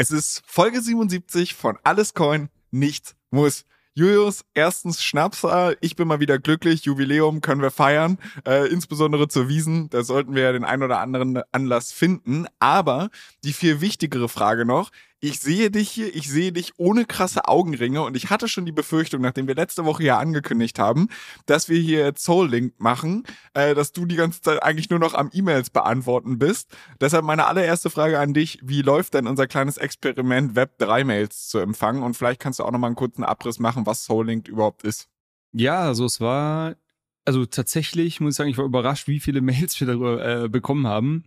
Es ist Folge 77 von Alles Coin, nichts muss. Julius, erstens Schnapsal, ich bin mal wieder glücklich, Jubiläum können wir feiern, äh, insbesondere zur Wiesen, da sollten wir ja den ein oder anderen Anlass finden. Aber die viel wichtigere Frage noch, ich sehe dich hier, ich sehe dich ohne krasse Augenringe und ich hatte schon die Befürchtung, nachdem wir letzte Woche ja angekündigt haben, dass wir hier Soul Link machen, äh, dass du die ganze Zeit eigentlich nur noch am E-Mails beantworten bist. Deshalb meine allererste Frage an dich, wie läuft denn unser kleines Experiment Web 3 Mails zu empfangen und vielleicht kannst du auch noch mal einen kurzen Abriss machen, was Soul Link überhaupt ist. Ja, also es war also tatsächlich muss ich sagen, ich war überrascht, wie viele Mails wir darüber äh, bekommen haben.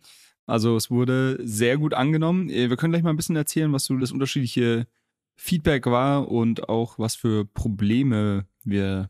Also es wurde sehr gut angenommen. Äh, wir können gleich mal ein bisschen erzählen, was so das unterschiedliche Feedback war und auch was für Probleme wir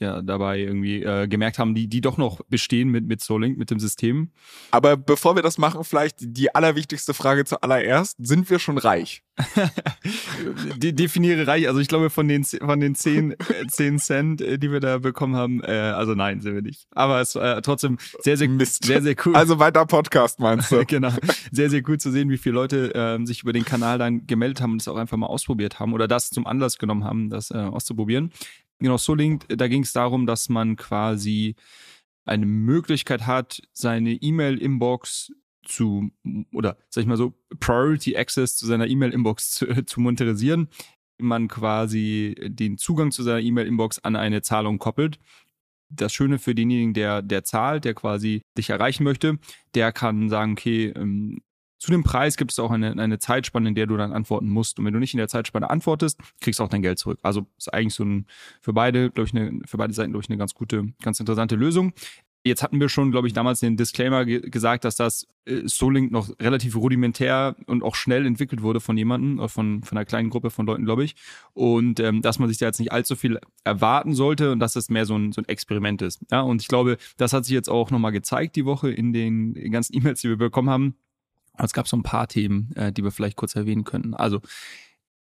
ja dabei irgendwie äh, gemerkt haben, die, die doch noch bestehen mit, mit Solink, mit dem System. Aber bevor wir das machen, vielleicht die allerwichtigste Frage zuallererst. Sind wir schon reich? De definiere reich. Also ich glaube, von den, von den 10, 10 äh, Cent, äh, die wir da bekommen haben, äh, also nein, sind wir nicht. Aber es war äh, trotzdem sehr, sehr, Mist. sehr, sehr cool. Also weiter Podcast, meinst du? genau. Sehr, sehr cool zu sehen, wie viele Leute äh, sich über den Kanal dann gemeldet haben und es auch einfach mal ausprobiert haben oder das zum Anlass genommen haben, das äh, auszuprobieren. Genau, Solink, da ging es darum, dass man quasi eine Möglichkeit hat, seine E-Mail-Inbox zu, oder sag ich mal so, Priority Access zu seiner E-Mail-Inbox zu, zu monetarisieren. Man quasi den Zugang zu seiner E-Mail-Inbox an eine Zahlung koppelt. Das Schöne für denjenigen, der, der zahlt, der quasi dich erreichen möchte, der kann sagen, okay, ähm, zu dem Preis gibt es auch eine, eine Zeitspanne, in der du dann antworten musst. Und wenn du nicht in der Zeitspanne antwortest, kriegst du auch dein Geld zurück. Also ist eigentlich so ein, für beide, glaube ich, eine, für beide Seiten, glaube ich, eine ganz gute, ganz interessante Lösung. Jetzt hatten wir schon, glaube ich, damals den Disclaimer ge gesagt, dass das äh, Solink noch relativ rudimentär und auch schnell entwickelt wurde von jemandem, äh, von, von einer kleinen Gruppe von Leuten, glaube ich. Und ähm, dass man sich da jetzt nicht allzu viel erwarten sollte und dass das mehr so ein, so ein Experiment ist. Ja, und ich glaube, das hat sich jetzt auch nochmal gezeigt die Woche in den ganzen E-Mails, die wir bekommen haben es gab so ein paar Themen, äh, die wir vielleicht kurz erwähnen könnten. Also,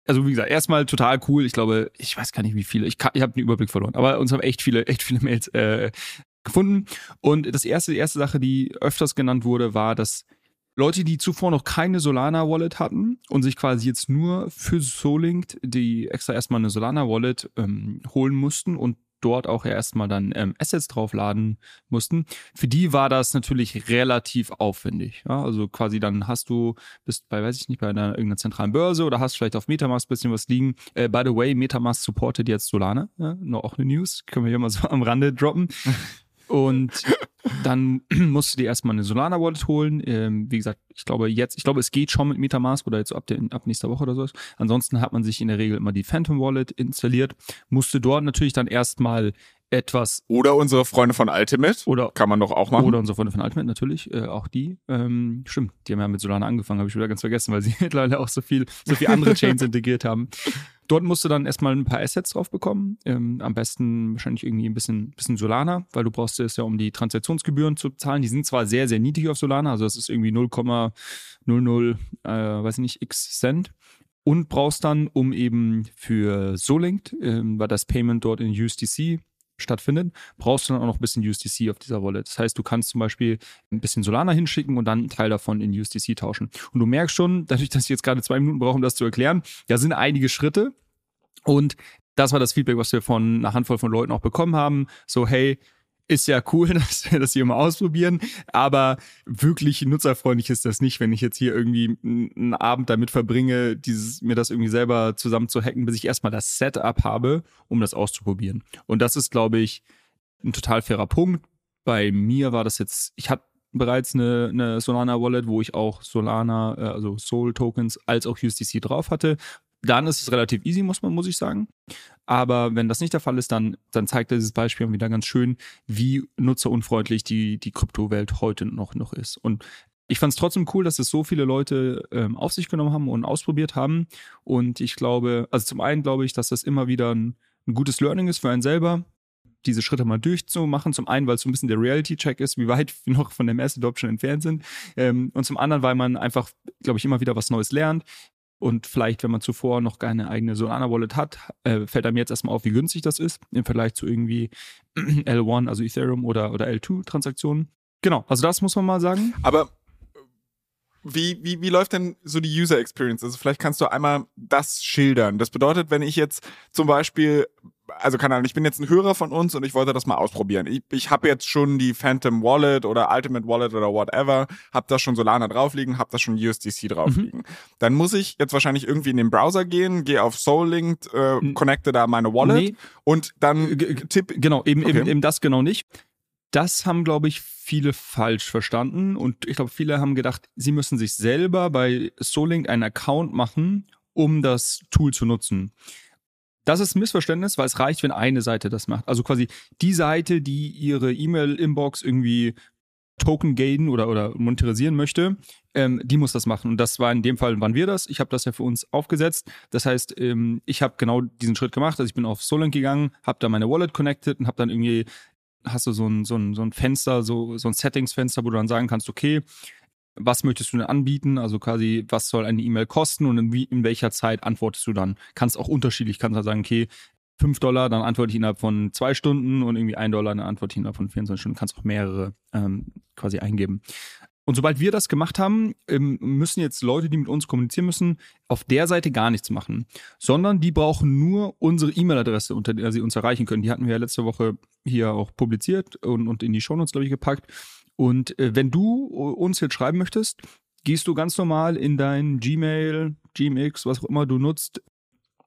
also wie gesagt, erstmal total cool. Ich glaube, ich weiß gar nicht, wie viele. Ich, ich habe den Überblick verloren, aber uns haben echt viele, echt viele Mails äh, gefunden. Und das erste, die erste Sache, die öfters genannt wurde, war, dass Leute, die zuvor noch keine Solana Wallet hatten und sich quasi jetzt nur für Solink die extra erstmal eine Solana Wallet ähm, holen mussten und dort auch erstmal dann ähm, Assets draufladen mussten. Für die war das natürlich relativ aufwendig. Ja? Also quasi dann hast du, bist bei, weiß ich nicht, bei einer irgendeiner zentralen Börse oder hast vielleicht auf Metamask bisschen was liegen. Äh, by the way, Metamask supportet jetzt Solana. Ja? Noch auch eine News, können wir hier mal so am Rande droppen. Und dann musst du dir erstmal eine Solana Wallet holen. Ähm, wie gesagt, ich glaube jetzt, ich glaube, es geht schon mit Metamask oder jetzt ab, der, ab nächster Woche oder so. Ansonsten hat man sich in der Regel immer die Phantom Wallet installiert, musste dort natürlich dann erstmal etwas. Oder unsere Freunde von Ultimate. Oder kann man doch auch machen. Oder unsere Freunde von Ultimate natürlich, äh, auch die. Ähm, stimmt, die haben ja mit Solana angefangen, habe ich wieder ganz vergessen, weil sie mittlerweile auch so viel, so viel andere Chains integriert haben. Dort musst du dann erstmal ein paar Assets drauf bekommen. Ähm, am besten wahrscheinlich irgendwie ein bisschen, bisschen Solana, weil du brauchst es ja, um die Transaktionsgebühren zu zahlen. Die sind zwar sehr, sehr niedrig auf Solana, also das ist irgendwie 0,00, äh, weiß ich nicht, x Cent und brauchst dann, um eben für Solink, ähm, weil das Payment dort in USDC stattfindet, brauchst du dann auch noch ein bisschen USDC auf dieser Wallet. Das heißt, du kannst zum Beispiel ein bisschen Solana hinschicken und dann einen Teil davon in USDC tauschen. Und du merkst schon, dadurch, dass ich jetzt gerade zwei Minuten brauche, um das zu erklären, da sind einige Schritte. Und das war das Feedback, was wir von einer Handvoll von Leuten auch bekommen haben. So, hey, ist ja cool, dass wir das hier mal ausprobieren, aber wirklich nutzerfreundlich ist das nicht, wenn ich jetzt hier irgendwie einen Abend damit verbringe, dieses, mir das irgendwie selber zusammen zu hacken, bis ich erstmal das Setup habe, um das auszuprobieren. Und das ist, glaube ich, ein total fairer Punkt. Bei mir war das jetzt, ich hatte bereits eine, eine Solana Wallet, wo ich auch Solana, äh, also Soul Tokens als auch USDC drauf hatte dann ist es relativ easy, muss man, muss ich sagen. Aber wenn das nicht der Fall ist, dann, dann zeigt dieses Beispiel wieder ganz schön, wie nutzerunfreundlich die, die Kryptowelt heute noch, noch ist. Und ich fand es trotzdem cool, dass es so viele Leute ähm, auf sich genommen haben und ausprobiert haben. Und ich glaube, also zum einen glaube ich, dass das immer wieder ein, ein gutes Learning ist für einen selber, diese Schritte mal durchzumachen. Zum einen, weil es so ein bisschen der Reality-Check ist, wie weit wir noch von der Mass Adoption entfernt sind. Ähm, und zum anderen, weil man einfach, glaube ich, immer wieder was Neues lernt. Und vielleicht, wenn man zuvor noch keine eigene Solana-Wallet hat, äh, fällt einem jetzt erstmal auf, wie günstig das ist im Vergleich zu irgendwie L1, also Ethereum oder, oder L2-Transaktionen. Genau, also das muss man mal sagen. Aber wie, wie, wie läuft denn so die User Experience? Also vielleicht kannst du einmal das schildern. Das bedeutet, wenn ich jetzt zum Beispiel, also keine Ahnung, ich bin jetzt ein Hörer von uns und ich wollte das mal ausprobieren. Ich, ich habe jetzt schon die Phantom Wallet oder Ultimate Wallet oder whatever, habe da schon Solana draufliegen, habe da schon USDC draufliegen. Mhm. Dann muss ich jetzt wahrscheinlich irgendwie in den Browser gehen, gehe auf SoulLinked, äh, connecte da meine Wallet nee. und dann tipp. Genau, eben, okay. eben, eben das genau nicht. Das haben, glaube ich, viele falsch verstanden und ich glaube, viele haben gedacht, sie müssen sich selber bei Solink einen Account machen, um das Tool zu nutzen. Das ist ein Missverständnis, weil es reicht, wenn eine Seite das macht. Also quasi die Seite, die ihre E-Mail-Inbox irgendwie Token gainen oder, oder monetarisieren möchte, ähm, die muss das machen. Und das war in dem Fall, waren wir das. Ich habe das ja für uns aufgesetzt. Das heißt, ähm, ich habe genau diesen Schritt gemacht. Also ich bin auf Solent gegangen, habe da meine Wallet connected und habe dann irgendwie hast du so ein, so ein, so ein Fenster, so, so ein Settings-Fenster, wo du dann sagen kannst, okay, was möchtest du denn anbieten? Also quasi, was soll eine E-Mail kosten und in, wie, in welcher Zeit antwortest du dann? Kannst auch unterschiedlich, kannst halt sagen, okay, 5 Dollar, dann antworte ich innerhalb von zwei Stunden und irgendwie 1 Dollar, dann antworte ich innerhalb von 24 Stunden. Kannst auch mehrere ähm, quasi eingeben. Und sobald wir das gemacht haben, ähm, müssen jetzt Leute, die mit uns kommunizieren müssen, auf der Seite gar nichts machen, sondern die brauchen nur unsere E-Mail-Adresse, unter der sie uns erreichen können. Die hatten wir ja letzte Woche hier auch publiziert und, und in die Shownotes, glaube ich, gepackt. Und äh, wenn du uns jetzt schreiben möchtest, gehst du ganz normal in dein Gmail, Gmx, was auch immer du nutzt,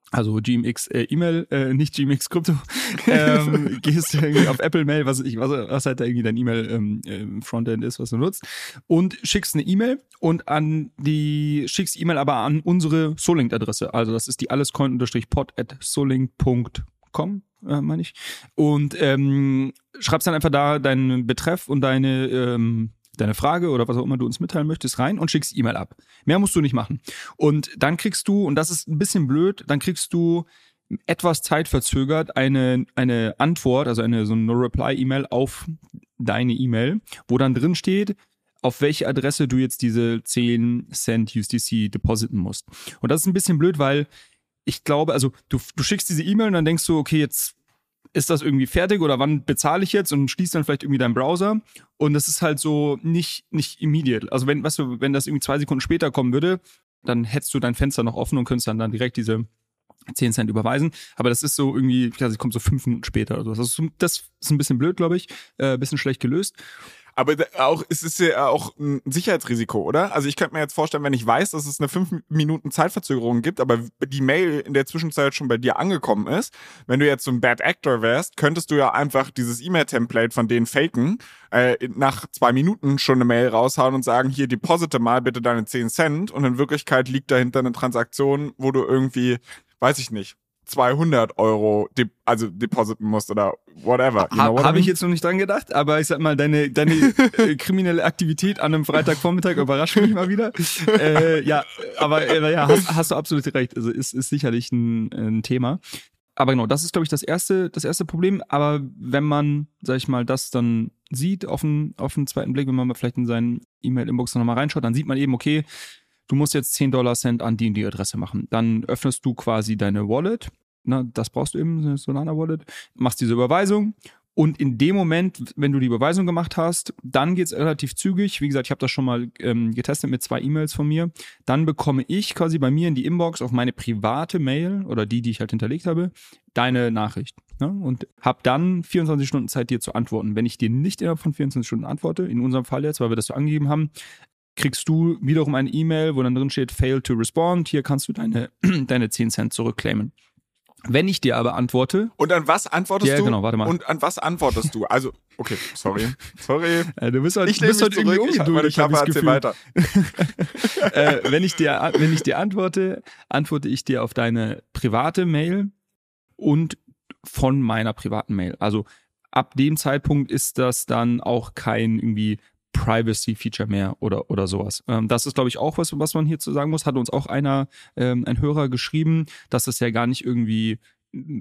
also GMX äh, E-Mail, äh, nicht GMX Krypto, ähm, gehst irgendwie auf Apple Mail, was ich was, was halt da irgendwie dein E-Mail ähm, äh, Frontend ist, was du nutzt. Und schickst eine E-Mail und an die schickst E-Mail aber an unsere Solink Adresse, also das ist die allescoin-pod at solink.com äh, meine ich. Und ähm, schreibst dann einfach da deinen Betreff und deine ähm, deine Frage oder was auch immer du uns mitteilen möchtest rein und schickst E-Mail ab. Mehr musst du nicht machen. Und dann kriegst du, und das ist ein bisschen blöd, dann kriegst du etwas zeitverzögert eine, eine Antwort, also eine so eine No-Reply-E-Mail auf deine E-Mail, wo dann drin steht, auf welche Adresse du jetzt diese 10 Cent USDC depositen musst. Und das ist ein bisschen blöd, weil ich glaube, also du, du schickst diese E-Mail und dann denkst du, okay, jetzt ist das irgendwie fertig oder wann bezahle ich jetzt und schließt dann vielleicht irgendwie deinen Browser. Und das ist halt so nicht, nicht immediate. Also wenn, weißt du, wenn das irgendwie zwei Sekunden später kommen würde, dann hättest du dein Fenster noch offen und könntest dann, dann direkt diese 10 Cent überweisen. Aber das ist so irgendwie, also kommt so fünf Minuten später oder so. Das ist, das ist ein bisschen blöd, glaube ich. Äh, bisschen schlecht gelöst. Aber auch, es ist ja auch ein Sicherheitsrisiko, oder? Also ich könnte mir jetzt vorstellen, wenn ich weiß, dass es eine fünf Minuten Zeitverzögerung gibt, aber die Mail in der Zwischenzeit schon bei dir angekommen ist, wenn du jetzt so ein Bad Actor wärst, könntest du ja einfach dieses E-Mail-Template von denen faken, äh, nach zwei Minuten schon eine Mail raushauen und sagen, hier deposite mal bitte deine 10 Cent und in Wirklichkeit liegt dahinter eine Transaktion, wo du irgendwie, weiß ich nicht, 200 Euro de also depositen musst oder whatever. You know Habe ich jetzt noch nicht dran gedacht, aber ich sag mal, deine, deine äh, kriminelle Aktivität an einem Freitagvormittag überrascht mich mal wieder. äh, ja, aber äh, ja, hast, hast du absolut recht. Also ist, ist sicherlich ein, ein Thema. Aber genau, das ist, glaube ich, das erste, das erste Problem. Aber wenn man, sag ich mal, das dann sieht auf den, auf den zweiten Blick, wenn man mal vielleicht in seinen E-Mail-Inbox nochmal reinschaut, dann sieht man eben, okay, du musst jetzt 10 Dollar Cent an die und die Adresse machen. Dann öffnest du quasi deine Wallet. Na, das brauchst du eben, eine Solana Wallet. Machst diese Überweisung. Und in dem Moment, wenn du die Überweisung gemacht hast, dann geht's relativ zügig. Wie gesagt, ich habe das schon mal ähm, getestet mit zwei E-Mails von mir. Dann bekomme ich quasi bei mir in die Inbox auf meine private Mail oder die, die ich halt hinterlegt habe, deine Nachricht. Ne? Und habe dann 24 Stunden Zeit, dir zu antworten. Wenn ich dir nicht innerhalb von 24 Stunden antworte, in unserem Fall jetzt, weil wir das so angegeben haben, kriegst du wiederum eine E-Mail, wo dann drin steht, fail to respond, hier kannst du deine, deine 10 Cent zurückclaimen. Wenn ich dir aber antworte. Und an was antwortest ja, du? genau, warte mal. Und an was antwortest du? Also, Okay, sorry. Sorry. Äh, du bist halt, Ich du bist mich irgendwie zurück. Ich habe meine ungeduldig, Klappe, weiter. äh, wenn, ich dir, wenn ich dir antworte, antworte ich dir auf deine private Mail und von meiner privaten Mail. Also ab dem Zeitpunkt ist das dann auch kein irgendwie Privacy-Feature mehr oder, oder sowas. Ähm, das ist, glaube ich, auch was, was man hierzu sagen muss. Hat uns auch einer, ähm, ein Hörer geschrieben, dass das ja gar nicht irgendwie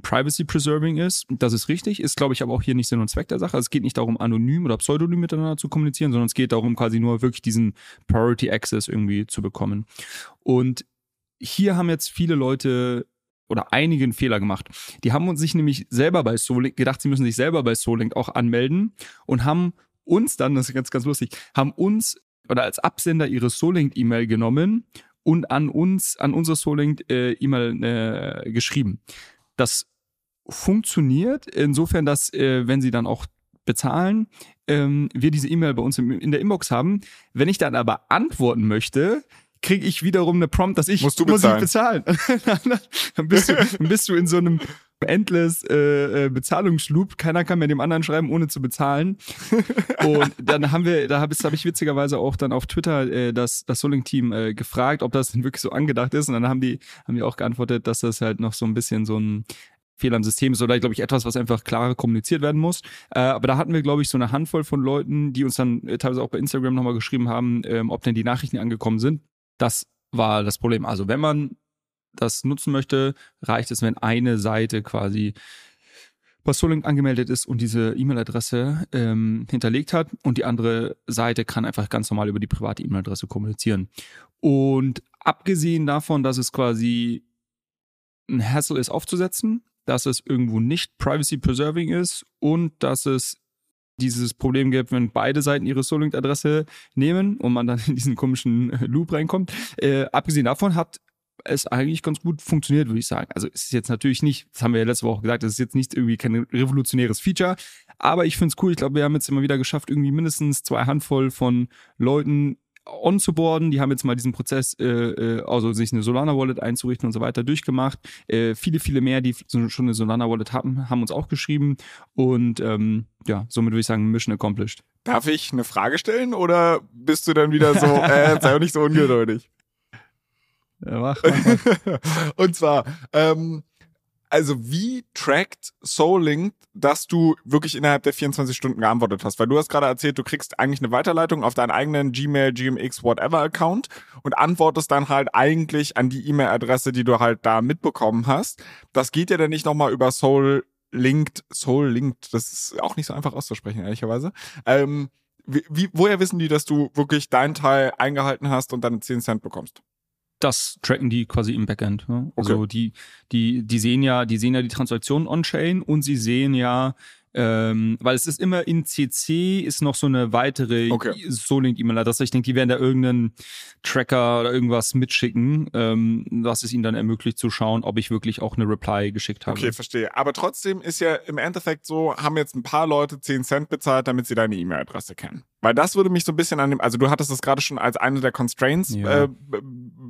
Privacy Preserving ist. Das ist richtig, ist, glaube ich, aber auch hier nicht Sinn und Zweck der Sache. Also es geht nicht darum, anonym oder pseudonym miteinander zu kommunizieren, sondern es geht darum, quasi nur wirklich diesen Priority Access irgendwie zu bekommen. Und hier haben jetzt viele Leute oder einige einen Fehler gemacht. Die haben uns sich nämlich selber bei Solink gedacht, sie müssen sich selber bei Solink auch anmelden und haben uns dann, das ist ganz, ganz lustig, haben uns oder als Absender ihre Solink-E-Mail genommen und an uns, an unsere Solink-E-Mail äh, geschrieben. Das funktioniert insofern, dass äh, wenn sie dann auch bezahlen, ähm, wir diese E-Mail bei uns im, in der Inbox haben. Wenn ich dann aber antworten möchte, kriege ich wiederum eine Prompt, dass ich Musst du muss ich bezahlen. bezahlen. dann, bist du, dann bist du in so einem endless äh, äh, Bezahlungsloop. Keiner kann mehr dem anderen schreiben, ohne zu bezahlen. Und dann haben wir, da habe hab ich witzigerweise auch dann auf Twitter äh, das, das Soling-Team äh, gefragt, ob das denn wirklich so angedacht ist. Und dann haben die, haben die auch geantwortet, dass das halt noch so ein bisschen so ein Fehler im System ist oder glaube ich etwas, was einfach klarer kommuniziert werden muss. Äh, aber da hatten wir, glaube ich, so eine Handvoll von Leuten, die uns dann äh, teilweise auch bei Instagram nochmal geschrieben haben, ähm, ob denn die Nachrichten angekommen sind. Das war das Problem. Also wenn man das nutzen möchte, reicht es, wenn eine Seite quasi bei Solink angemeldet ist und diese E-Mail-Adresse ähm, hinterlegt hat und die andere Seite kann einfach ganz normal über die private E-Mail-Adresse kommunizieren. Und abgesehen davon, dass es quasi ein Hassle ist aufzusetzen, dass es irgendwo nicht privacy preserving ist und dass es dieses Problem gibt, wenn beide Seiten ihre Solink-Adresse nehmen und man dann in diesen komischen äh, Loop reinkommt. Äh, abgesehen davon hat es eigentlich ganz gut funktioniert, würde ich sagen. Also es ist jetzt natürlich nicht, das haben wir ja letzte Woche gesagt, es ist jetzt nicht irgendwie kein revolutionäres Feature, aber ich finde es cool. Ich glaube, wir haben jetzt immer wieder geschafft, irgendwie mindestens zwei Handvoll von Leuten onzuboarden. Die haben jetzt mal diesen Prozess, äh, äh, also sich eine Solana-Wallet einzurichten und so weiter durchgemacht. Äh, viele, viele mehr, die schon eine Solana-Wallet haben, haben uns auch geschrieben. Und ähm, ja, somit würde ich sagen, Mission accomplished. Darf ich eine Frage stellen oder bist du dann wieder so, äh, sei doch nicht so ungeduldig? Ja, mach, Und zwar, ähm, also wie trackt SoulLink, dass du wirklich innerhalb der 24 Stunden geantwortet hast? Weil du hast gerade erzählt, du kriegst eigentlich eine Weiterleitung auf deinen eigenen Gmail, GMX, whatever Account und antwortest dann halt eigentlich an die E-Mail-Adresse, die du halt da mitbekommen hast. Das geht ja dann nicht nochmal über Soul Linked, Soul Linked, das ist auch nicht so einfach auszusprechen, ehrlicherweise. Ähm, wie, woher wissen die, dass du wirklich deinen Teil eingehalten hast und deine 10 Cent bekommst? Das tracken die quasi im Backend. Ne? Okay. Also die, die, die sehen ja, die sehen ja die Transaktionen on-chain und sie sehen ja, ähm, weil es ist immer in CC ist noch so eine weitere Okay. Solink-E-Mail-Adresse. Ich denke, die werden da irgendeinen Tracker oder irgendwas mitschicken, ähm, was es ihnen dann ermöglicht zu schauen, ob ich wirklich auch eine Reply geschickt habe. Okay, verstehe. Aber trotzdem ist ja im Endeffekt so, haben jetzt ein paar Leute 10 Cent bezahlt, damit sie deine E-Mail-Adresse kennen. Weil das würde mich so ein bisschen an dem, also du hattest das gerade schon als eine der Constraints Ja. äh,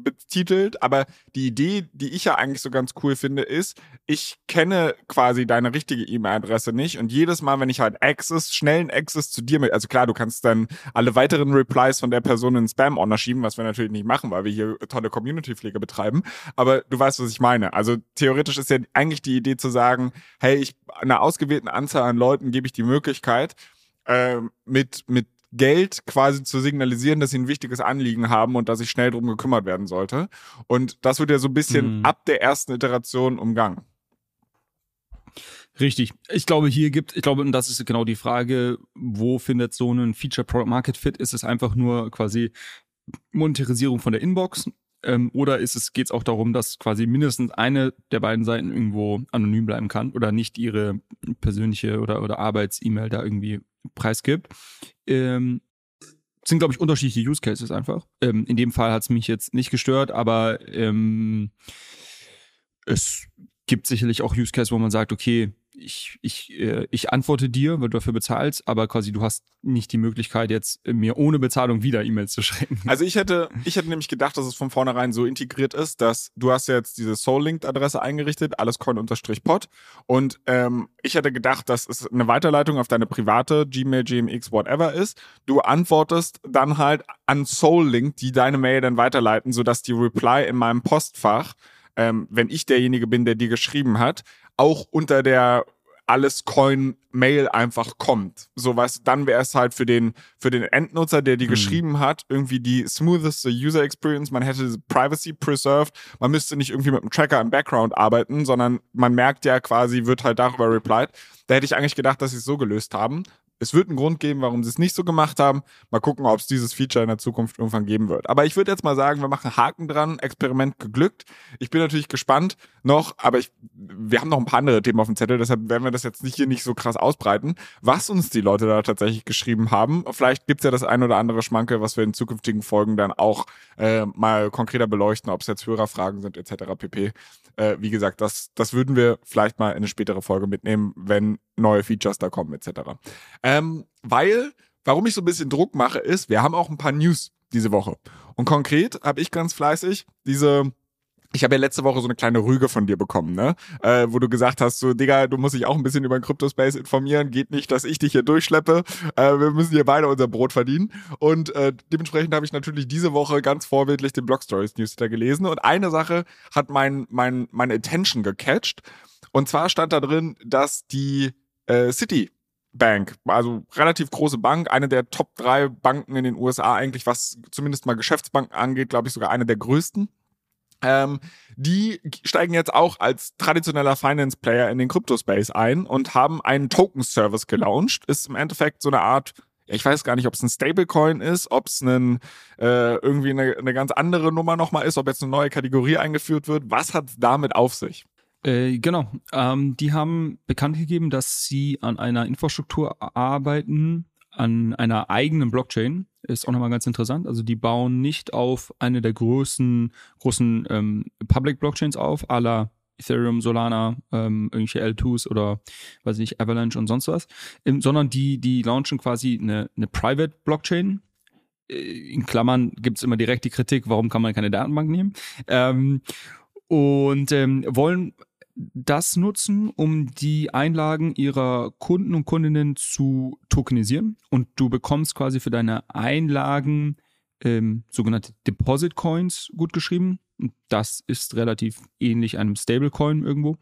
betitelt, aber die Idee, die ich ja eigentlich so ganz cool finde, ist, ich kenne quasi deine richtige E-Mail-Adresse nicht und jedes Mal, wenn ich halt Access, schnellen Access zu dir mit, also klar, du kannst dann alle weiteren Replies von der Person in Spam-Ordner schieben, was wir natürlich nicht machen, weil wir hier tolle Community-Pflege betreiben, aber du weißt, was ich meine. Also theoretisch ist ja eigentlich die Idee zu sagen, hey, ich einer ausgewählten Anzahl an Leuten gebe ich die Möglichkeit, äh, mit, mit Geld quasi zu signalisieren, dass sie ein wichtiges Anliegen haben und dass sich schnell drum gekümmert werden sollte. Und das wird ja so ein bisschen Mhm. ab der ersten Iteration umgangen. Richtig. Ich glaube, hier gibt, ich glaube, und das ist genau die Frage, wo findet so ein Feature Product Market Fit? Ist es einfach nur quasi Monetarisierung von der Inbox? Ähm, oder ist es, geht es auch darum, dass quasi mindestens eine der beiden Seiten irgendwo anonym bleiben kann oder nicht ihre persönliche oder, oder Arbeits-E-Mail da irgendwie preisgibt? Ähm, sind, glaube ich, unterschiedliche Use Cases einfach. Ähm, in dem Fall hat es mich jetzt nicht gestört, aber ähm, es gibt sicherlich auch Use Cases, wo man sagt, okay, ich, ich, äh, ich antworte dir, weil du dafür bezahlst, aber quasi du hast nicht die Möglichkeit, jetzt mir ohne Bezahlung wieder E-Mails zu schreiben. Also ich hätte, ich hätte nämlich gedacht, dass es von vornherein so integriert ist, dass du hast jetzt diese Soul-Linked-Adresse eingerichtet, allescoin-pod und ähm, ich hätte gedacht, dass es eine Weiterleitung auf deine private Gmail, GMX, whatever ist. Du antwortest dann halt an Soul-Link, die deine Mail dann weiterleiten, sodass die Reply in meinem Postfach ähm, wenn ich derjenige bin, der dir geschrieben hat, auch unter der alles Coin Mail einfach kommt. So was, dann wäre es halt für den, für den Endnutzer, der die mhm. geschrieben hat, irgendwie die smoothest User Experience. Man hätte Privacy preserved. Man müsste nicht irgendwie mit einem Tracker im Background arbeiten, sondern man merkt ja quasi, wird halt darüber replied. Da hätte ich eigentlich gedacht, dass sie es so gelöst haben es wird einen Grund geben, warum sie es nicht so gemacht haben. Mal gucken, ob es dieses Feature in der Zukunft irgendwann geben wird. Aber ich würde jetzt mal sagen, wir machen Haken dran, Experiment geglückt. Ich bin natürlich gespannt noch, aber ich, wir haben noch ein paar andere Themen auf dem Zettel, deshalb werden wir das jetzt nicht hier nicht so krass ausbreiten, was uns die Leute da tatsächlich geschrieben haben. Vielleicht gibt's ja das ein oder andere Schmanke, was wir in zukünftigen Folgen dann auch äh, mal konkreter beleuchten, ob es jetzt Hörerfragen sind etc. pp. Äh, wie gesagt, das, das würden wir vielleicht mal in eine spätere Folge mitnehmen, wenn neue Features da kommen etc. Ähm, weil, warum ich so ein bisschen Druck mache, ist, wir haben auch ein paar News diese Woche. Und konkret habe ich ganz fleißig diese ich habe ja letzte Woche so eine kleine Rüge von dir bekommen, ne? Äh, wo du gesagt hast, so, Digga, du musst dich auch ein bisschen über den Cryptospace informieren. Geht nicht, dass ich dich hier durchschleppe. Äh, wir müssen hier beide unser Brot verdienen. Und äh, dementsprechend habe ich natürlich diese Woche ganz vorbildlich den Blog Stories Newsletter gelesen. Und eine Sache hat mein, mein, meine Attention gecatcht. Und zwar stand da drin, dass die äh, City Bank, also relativ große Bank, eine der Top drei Banken in den USA eigentlich, was zumindest mal Geschäftsbanken angeht, glaube ich sogar eine der größten. Ähm, die steigen jetzt auch als traditioneller Finance Player in den Crypto-Space ein und haben einen Token-Service gelauncht. Ist im Endeffekt so eine Art ich weiß gar nicht, ob es ein Stablecoin ist, ob es ein, äh, irgendwie eine, eine ganz andere Nummer nochmal ist, ob jetzt eine neue Kategorie eingeführt wird. Was hat damit auf sich? Äh, genau. Ähm, die haben bekannt gegeben, dass sie an einer Infrastruktur arbeiten, an einer eigenen Blockchain. Ist auch nochmal ganz interessant. Also die bauen nicht auf eine der größten, großen ähm, Public Blockchains auf, à la Ethereum, Solana, ähm, irgendwelche L2s oder weiß ich nicht, Avalanche und sonst was, ähm, sondern die, die launchen quasi eine, eine Private Blockchain. Äh, in Klammern gibt's immer direkt die Kritik, warum kann man keine Datenbank nehmen? Ähm, und ähm, wollen das nutzen, um die Einlagen ihrer Kunden und Kundinnen zu tokenisieren. Und du bekommst quasi für deine Einlagen ähm, sogenannte Deposit Coins gut geschrieben. Das ist relativ ähnlich einem Stablecoin irgendwo.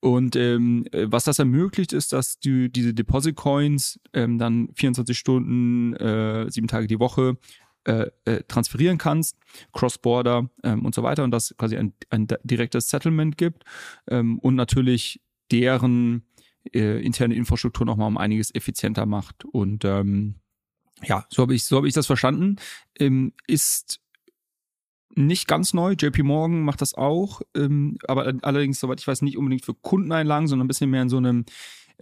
Und ähm, was das ermöglicht, ist, dass du diese Deposit Coins ähm, dann 24 Stunden, äh, sieben Tage die Woche äh, äh, transferieren kannst, Cross-Border ähm, und so weiter und das quasi ein, ein direktes Settlement gibt ähm, und natürlich deren äh, interne Infrastruktur nochmal um einiges effizienter macht. Und ähm, ja, so habe ich, so hab ich das verstanden. Ähm, ist nicht ganz neu. JP Morgan macht das auch, ähm, aber allerdings, soweit ich weiß, nicht unbedingt für Kundeneinlagen, sondern ein bisschen mehr in so einem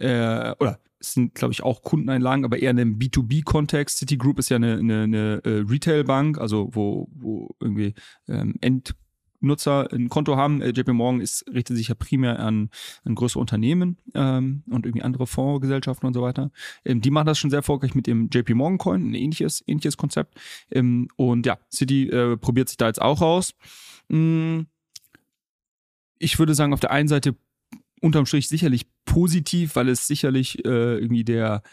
äh, oder es sind, glaube ich, auch Kundeneinlagen, aber eher in einem B2B-Kontext. Citigroup ist ja eine, eine, eine äh, Retail-Bank, also wo, wo irgendwie ähm, Endnutzer ein Konto haben. Äh, JP Morgan ist, richtet sich ja primär an, an größere Unternehmen ähm, und irgendwie andere Fondsgesellschaften und so weiter. Ähm, die machen das schon sehr erfolgreich mit dem JP Morgan Coin, ein ähnliches, ähnliches Konzept. Ähm, und ja, City äh, probiert sich da jetzt auch aus. Mm, ich würde sagen, auf der einen Seite unterm Strich sicherlich positiv, weil es sicherlich äh, irgendwie der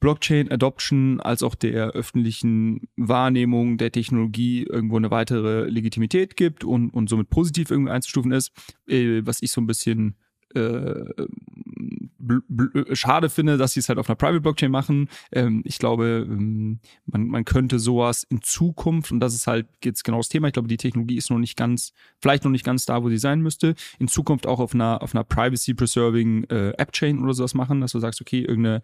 Blockchain Adoption als auch der öffentlichen Wahrnehmung der Technologie irgendwo eine weitere Legitimität gibt und, und somit positiv irgendwie einzustufen ist, äh, was ich so ein bisschen äh, schade finde, dass sie es halt auf einer Private Blockchain machen. Ähm, ich glaube, ähm, man, man könnte sowas in Zukunft, und das ist halt jetzt genau das Thema, ich glaube, die Technologie ist noch nicht ganz, vielleicht noch nicht ganz da, wo sie sein müsste, in Zukunft auch auf einer, auf einer Privacy-Preserving äh, App-Chain oder sowas machen, dass du sagst, okay, irgendeine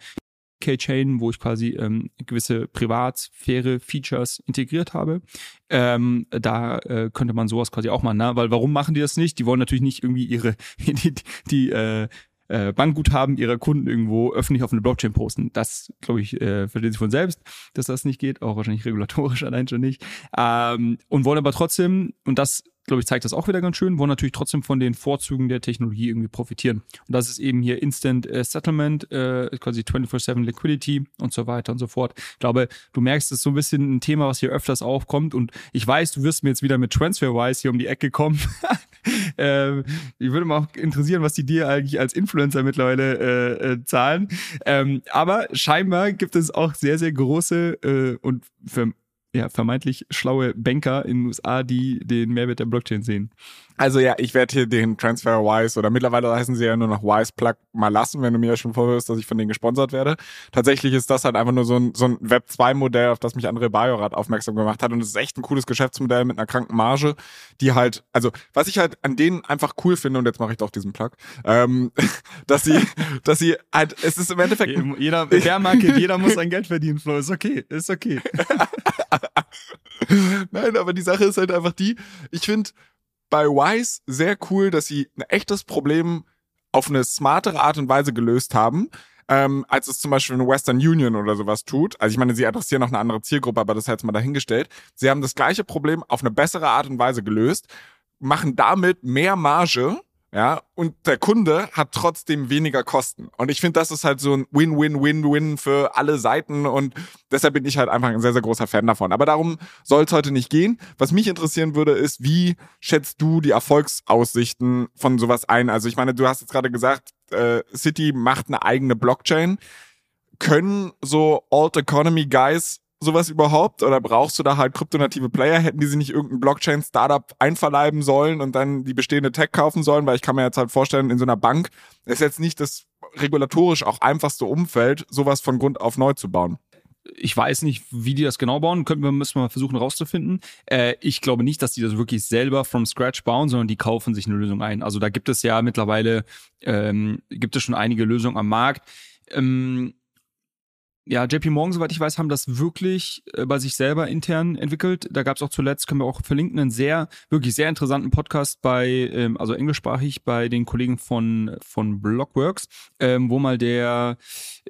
K-Chain, wo ich quasi ähm, gewisse Privatsphäre-Features integriert habe. Ähm, da äh, könnte man sowas quasi auch machen, ne? weil warum machen die das nicht? Die wollen natürlich nicht irgendwie ihre die, die äh, äh, Bankguthaben ihrer Kunden irgendwo öffentlich auf eine Blockchain posten. Das, glaube ich, äh, versteht sich von selbst, dass das nicht geht, auch wahrscheinlich regulatorisch allein schon nicht. Ähm, und wollen aber trotzdem, und das glaube ich, zeigt das auch wieder ganz schön, wollen natürlich trotzdem von den Vorzügen der Technologie irgendwie profitieren. Und das ist eben hier Instant äh, Settlement, äh, quasi 24-7 Liquidity und so weiter und so fort. Ich glaube, du merkst, es ist so ein bisschen ein Thema, was hier öfters aufkommt. Und ich weiß, du wirst mir jetzt wieder mit TransferWise hier um die Ecke kommen. äh, ich würde mal auch interessieren, was die dir eigentlich als Influencer mittlerweile äh, äh, zahlen. Ähm, aber scheinbar gibt es auch sehr, sehr große äh, und für ja, vermeintlich schlaue Banker in den USA, die den Mehrwert der Blockchain sehen. Also ja, ich werde hier den Transfer Wise oder mittlerweile heißen sie ja nur noch Wise Plug mal lassen, wenn du mir ja schon vorhörst, dass ich von denen gesponsert werde. Tatsächlich ist das halt einfach nur so ein, so ein Web 2 Modell, auf das mich André Bajorat aufmerksam gemacht hat und es ist echt ein cooles Geschäftsmodell mit einer kranken Marge, die halt, also was ich halt an denen einfach cool finde und jetzt mache ich doch diesen Plug, ähm, dass sie, dass sie halt, es ist im Endeffekt jeder Bärmarket, jeder muss sein Geld verdienen, Flo, ist okay, ist okay. Nein, aber die Sache ist halt einfach die, ich finde bei Wise sehr cool, dass sie ein echtes Problem auf eine smartere Art und Weise gelöst haben, ähm, als es zum Beispiel eine Western Union oder sowas tut. Also ich meine, sie adressieren noch eine andere Zielgruppe, aber das jetzt mal dahingestellt. Sie haben das gleiche Problem auf eine bessere Art und Weise gelöst, machen damit mehr Marge ja, und der Kunde hat trotzdem weniger Kosten. Und ich finde, das ist halt so ein Win-Win-Win-Win für alle Seiten und deshalb bin ich halt einfach ein sehr, sehr großer Fan davon. Aber darum soll es heute nicht gehen. Was mich interessieren würde, ist, wie schätzt du die Erfolgsaussichten von sowas ein? Also ich meine, du hast jetzt gerade gesagt, äh, City macht eine eigene Blockchain. Können so Alt Economy Guys sowas überhaupt? Oder brauchst du da halt kryptonative Player? Hätten die sich nicht irgendein Blockchain-Startup einverleiben sollen und dann die bestehende Tech kaufen sollen? Weil ich kann mir jetzt halt vorstellen, in so einer Bank ist jetzt nicht das regulatorisch auch einfachste Umfeld, sowas von Grund auf neu zu bauen ich weiß nicht, wie die das genau bauen, können wir müssen wir mal versuchen rauszufinden. Äh, ich glaube nicht, dass die das wirklich selber from scratch bauen, sondern die kaufen sich eine Lösung ein. Also da gibt es ja mittlerweile ähm, gibt es schon einige Lösungen am Markt. Ähm, ja, JP Morgan, soweit ich weiß, haben das wirklich äh, bei sich selber intern entwickelt. Da gab es auch zuletzt, können wir auch verlinken, einen sehr, wirklich sehr interessanten Podcast bei, ähm, also englischsprachig bei den Kollegen von, von Blockworks, ähm, wo mal der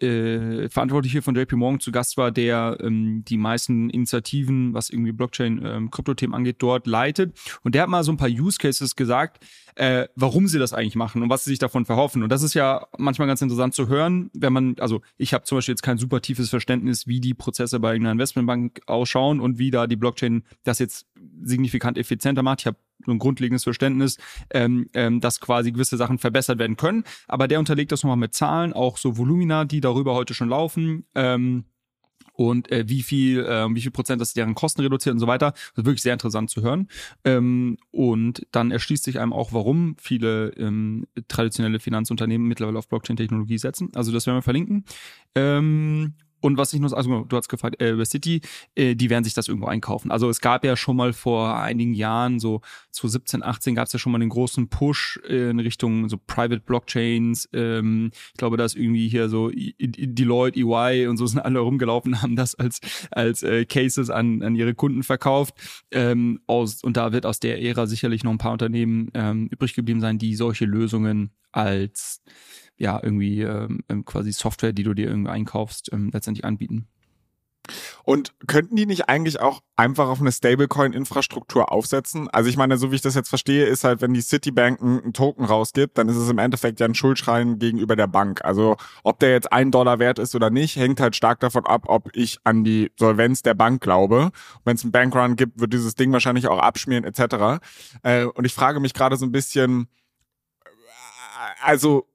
äh, Verantwortliche von JP Morgan zu Gast war, der ähm, die meisten Initiativen, was irgendwie Blockchain, ähm, Kryptothemen angeht, dort leitet. Und der hat mal so ein paar Use Cases gesagt, äh, warum sie das eigentlich machen und was sie sich davon verhoffen. Und das ist ja manchmal ganz interessant zu hören, wenn man, also ich habe zum Beispiel jetzt kein super tiefes Verständnis, wie die Prozesse bei einer Investmentbank ausschauen und wie da die Blockchain das jetzt signifikant effizienter macht. Ich habe so ein grundlegendes Verständnis, ähm, ähm, dass quasi gewisse Sachen verbessert werden können. Aber der unterlegt das nochmal mit Zahlen, auch so Volumina, die darüber heute schon laufen. Ähm, und äh, wie viel, äh, wie viel Prozent das deren Kosten reduziert und so weiter. Das ist wirklich sehr interessant zu hören. Ähm, und dann erschließt sich einem auch, warum viele ähm, traditionelle Finanzunternehmen mittlerweile auf Blockchain-Technologie setzen. Also das werden wir verlinken. Ähm, und was ich noch, also du hast gefragt, äh, über City, äh, die werden sich das irgendwo einkaufen. Also es gab ja schon mal vor einigen Jahren, so 2017, 18, gab es ja schon mal einen großen Push äh, in Richtung so Private Blockchains. Ähm, ich glaube, da ist irgendwie hier so Deloitte, EY und so sind alle rumgelaufen, haben das als als äh, Cases an an ihre Kunden verkauft. Ähm, aus, und da wird aus der Ära sicherlich noch ein paar Unternehmen ähm, übrig geblieben sein, die solche Lösungen als ja, irgendwie ähm, ähm, quasi Software, die du dir irgendwie einkaufst, ähm, letztendlich anbieten. Und könnten die nicht eigentlich auch einfach auf eine Stablecoin-Infrastruktur aufsetzen? Also ich meine, so wie ich das jetzt verstehe, ist halt, wenn die Citibank einen Token rausgibt, dann ist es im Endeffekt ja ein Schuldschrein gegenüber der Bank. Also ob der jetzt ein Dollar wert ist oder nicht, hängt halt stark davon ab, ob ich an die Solvenz der Bank glaube. Wenn es einen Bankrun gibt, wird dieses Ding wahrscheinlich auch abschmieren etc. Äh, und ich frage mich gerade so ein bisschen, äh, also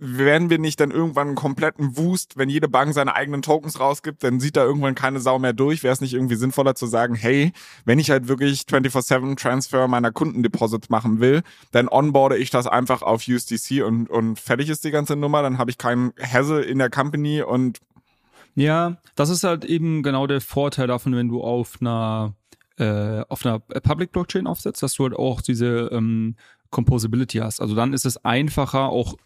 werden wir nicht dann irgendwann einen kompletten Wust, wenn jede Bank seine eigenen Tokens rausgibt, dann sieht da irgendwann keine Sau mehr durch. Wäre es nicht irgendwie sinnvoller zu sagen, hey, wenn ich halt wirklich 24-7 Transfer meiner Kundendeposits machen will, dann onboarde ich das einfach auf USDC und, und fertig ist die ganze Nummer. Dann habe ich keinen Hassel in der Company und ja, das ist halt eben genau der Vorteil davon, wenn du auf einer äh, auf einer Public Blockchain aufsetzt, dass du halt auch diese ähm, Composability hast. Also dann ist es einfacher, auch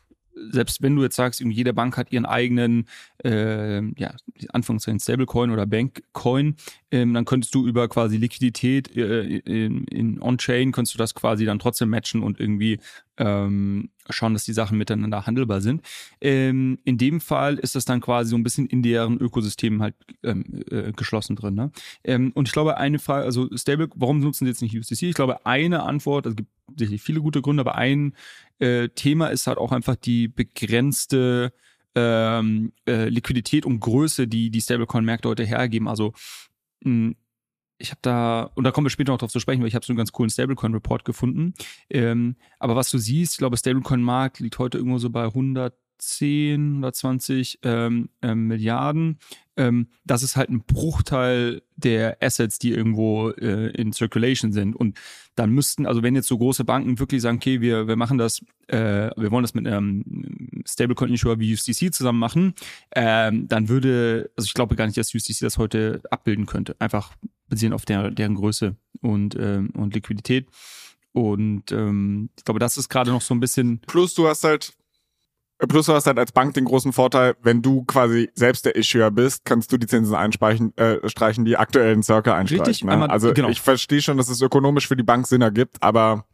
selbst wenn du jetzt sagst, jede Bank hat ihren eigenen, äh, ja, Anführungszeichen Stablecoin oder Bankcoin, ähm, dann könntest du über quasi Liquidität äh, in, in On-Chain, könntest du das quasi dann trotzdem matchen und irgendwie ähm, schauen, dass die Sachen miteinander handelbar sind. Ähm, in dem Fall ist das dann quasi so ein bisschen in deren Ökosystem halt ähm, äh, geschlossen drin. Ne? Ähm, und ich glaube, eine Frage, also Stable, warum nutzen sie jetzt nicht USDC? Ich glaube, eine Antwort, es gibt sicherlich viele gute Gründe, aber ein äh, Thema ist halt auch einfach die begrenzte ähm, äh, Liquidität und Größe, die die Stablecoin-Märkte heute hergeben. Also mh, ich habe da, und da kommen wir später noch drauf zu sprechen, weil ich habe so einen ganz coolen Stablecoin-Report gefunden. Ähm, aber was du siehst, ich glaube, Stablecoin-Markt liegt heute irgendwo so bei 110, 120 ähm, ähm, Milliarden. Ähm, das ist halt ein Bruchteil der Assets, die irgendwo äh, in Circulation sind. Und dann müssten, also wenn jetzt so große Banken wirklich sagen, okay, wir, wir machen das, äh, wir wollen das mit einem Stablecoin-Issuer wie USDC zusammen machen, ähm, dann würde, also ich glaube gar nicht, dass USDC das heute abbilden könnte. Einfach basierend auf der, deren Größe und, ähm, und Liquidität. Und ähm, ich glaube, das ist gerade noch so ein bisschen. Plus du hast halt, plus du hast halt als Bank den großen Vorteil, wenn du quasi selbst der Issuer bist, kannst du die Zinsen einstreichen, äh, streichen, die aktuellen Circle einstreichen. Richtig, ne? einmal, also genau. ich verstehe schon, dass es ökonomisch für die Bank Sinn ergibt, aber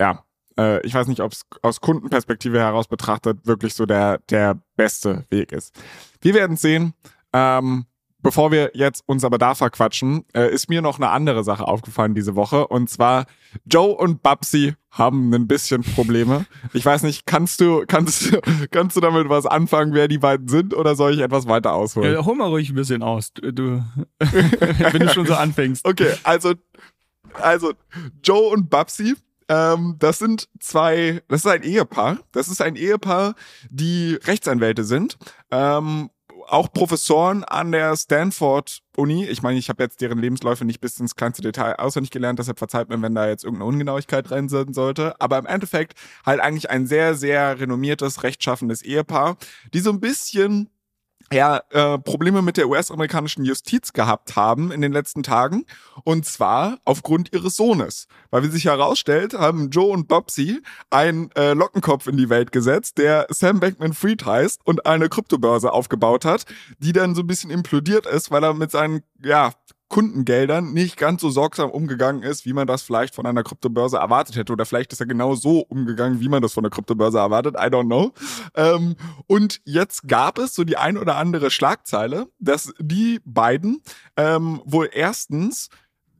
ja, äh, ich weiß nicht, ob es aus Kundenperspektive heraus betrachtet wirklich so der, der beste Weg ist. Wir werden sehen. Ähm, Bevor wir jetzt uns aber da verquatschen, äh, ist mir noch eine andere Sache aufgefallen diese Woche. Und zwar, Joe und Babsi haben ein bisschen Probleme. Ich weiß nicht, kannst du, kannst du, kannst du damit was anfangen, wer die beiden sind, oder soll ich etwas weiter ausholen? Ja, hol mal ruhig ein bisschen aus, du, wenn du schon so anfängst. Okay, also, also, Joe und Babsi ähm, das sind zwei, das ist ein Ehepaar. Das ist ein Ehepaar, die Rechtsanwälte sind ähm, auch Professoren an der Stanford Uni. Ich meine, ich habe jetzt deren Lebensläufe nicht bis ins kleinste Detail auswendig gelernt, deshalb verzeiht mir, wenn da jetzt irgendeine Ungenauigkeit rein sein sollte. Aber im Endeffekt halt eigentlich ein sehr, sehr renommiertes, rechtschaffendes Ehepaar, die so ein bisschen ja, äh, Probleme mit der US-amerikanischen Justiz gehabt haben in den letzten Tagen. Und zwar aufgrund ihres Sohnes. Weil wie sich herausstellt, haben Joe und Bobsy einen äh, Lockenkopf in die Welt gesetzt, der Sam Bankman-Fried heißt und eine Kryptobörse aufgebaut hat, die dann so ein bisschen implodiert ist, weil er mit seinen, ja, Kundengeldern nicht ganz so sorgsam umgegangen ist, wie man das vielleicht von einer Kryptobörse erwartet hätte. Oder vielleicht ist er genau so umgegangen, wie man das von der Kryptobörse erwartet. I don't know. Ähm, und jetzt gab es so die ein oder andere Schlagzeile, dass die beiden ähm, wohl erstens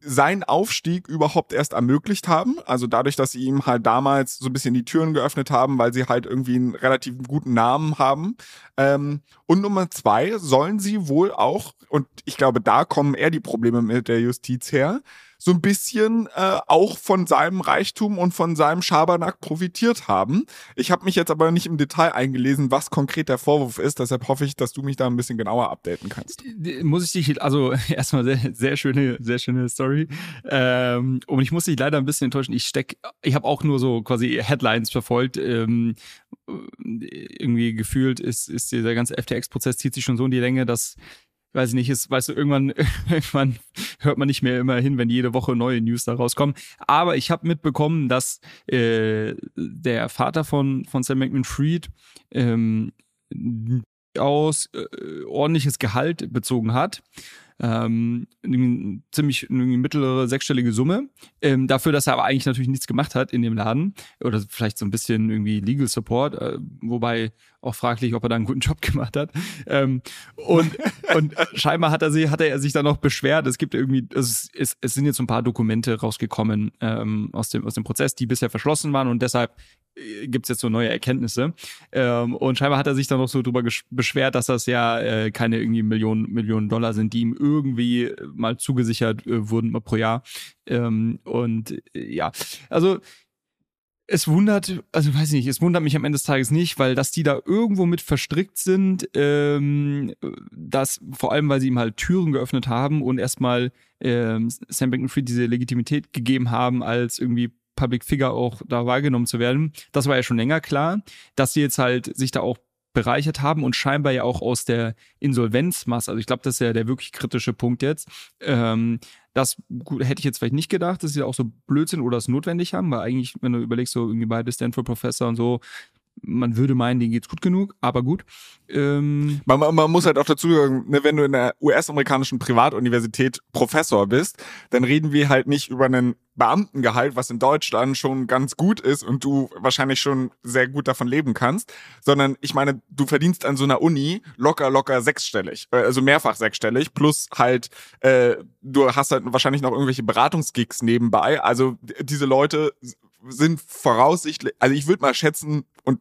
seinen Aufstieg überhaupt erst ermöglicht haben. Also dadurch, dass sie ihm halt damals so ein bisschen die Türen geöffnet haben, weil sie halt irgendwie einen relativ guten Namen haben. Ähm, und Nummer zwei sollen sie wohl auch, und ich glaube, da kommen eher die Probleme mit der Justiz her, so ein bisschen äh, auch von seinem Reichtum und von seinem Schabernack profitiert haben. Ich habe mich jetzt aber nicht im Detail eingelesen, was konkret der Vorwurf ist. Deshalb hoffe ich, dass du mich da ein bisschen genauer updaten kannst. Muss ich dich, also erstmal sehr, sehr schöne, sehr schöne Story. Ähm, und ich muss dich leider ein bisschen enttäuschen. Ich steck, ich habe auch nur so quasi Headlines verfolgt. Ähm, irgendwie gefühlt ist, ist dieser ganze FTX-Prozess zieht sich schon so in die Länge, dass weiß ich nicht, ist, weißt du, irgendwann, irgendwann hört man nicht mehr immer hin, wenn jede Woche neue News da rauskommen. Aber ich habe mitbekommen, dass äh, der Vater von, von Sam McMahon-Fried ähm, aus äh, ordentliches Gehalt bezogen hat ähm, eine ziemlich eine mittlere sechsstellige Summe. Ähm, dafür, dass er aber eigentlich natürlich nichts gemacht hat in dem Laden. Oder vielleicht so ein bisschen irgendwie Legal Support, äh, wobei auch fraglich, ob er da einen guten Job gemacht hat. Ähm, und, und scheinbar hat er, sich, hat er sich dann noch beschwert. Es gibt irgendwie, es, es, es sind jetzt ein paar Dokumente rausgekommen ähm, aus, dem, aus dem Prozess, die bisher verschlossen waren und deshalb äh, gibt's jetzt so neue Erkenntnisse. Ähm, und scheinbar hat er sich dann noch so drüber beschwert, dass das ja äh, keine irgendwie Millionen, Millionen Dollar sind, die ihm irgendwie mal zugesichert äh, wurden mal pro Jahr. Ähm, und äh, ja, also es wundert, also weiß ich nicht, es wundert mich am Ende des Tages nicht, weil dass die da irgendwo mit verstrickt sind, ähm, dass vor allem, weil sie ihm halt Türen geöffnet haben und erstmal ähm, Sam Bankman-Fried diese Legitimität gegeben haben, als irgendwie Public Figure auch da wahrgenommen zu werden. Das war ja schon länger klar, dass sie jetzt halt sich da auch bereichert haben und scheinbar ja auch aus der Insolvenzmasse, also ich glaube, das ist ja der wirklich kritische Punkt jetzt. Ähm, das gut, hätte ich jetzt vielleicht nicht gedacht, dass sie auch so Blödsinn oder es notwendig haben, weil eigentlich, wenn du überlegst, so irgendwie beide Stanford-Professor und so, man würde meinen, denen geht's gut genug, aber gut. Ähm, man, man, muss halt auch dazu sagen, ne, wenn du in der US-amerikanischen Privatuniversität Professor bist, dann reden wir halt nicht über einen Beamtengehalt, was in Deutschland schon ganz gut ist und du wahrscheinlich schon sehr gut davon leben kannst, sondern ich meine, du verdienst an so einer Uni locker, locker sechsstellig, äh, also mehrfach sechsstellig, plus halt, äh, du hast halt wahrscheinlich noch irgendwelche Beratungsgigs nebenbei. Also diese Leute sind voraussichtlich, also ich würde mal schätzen und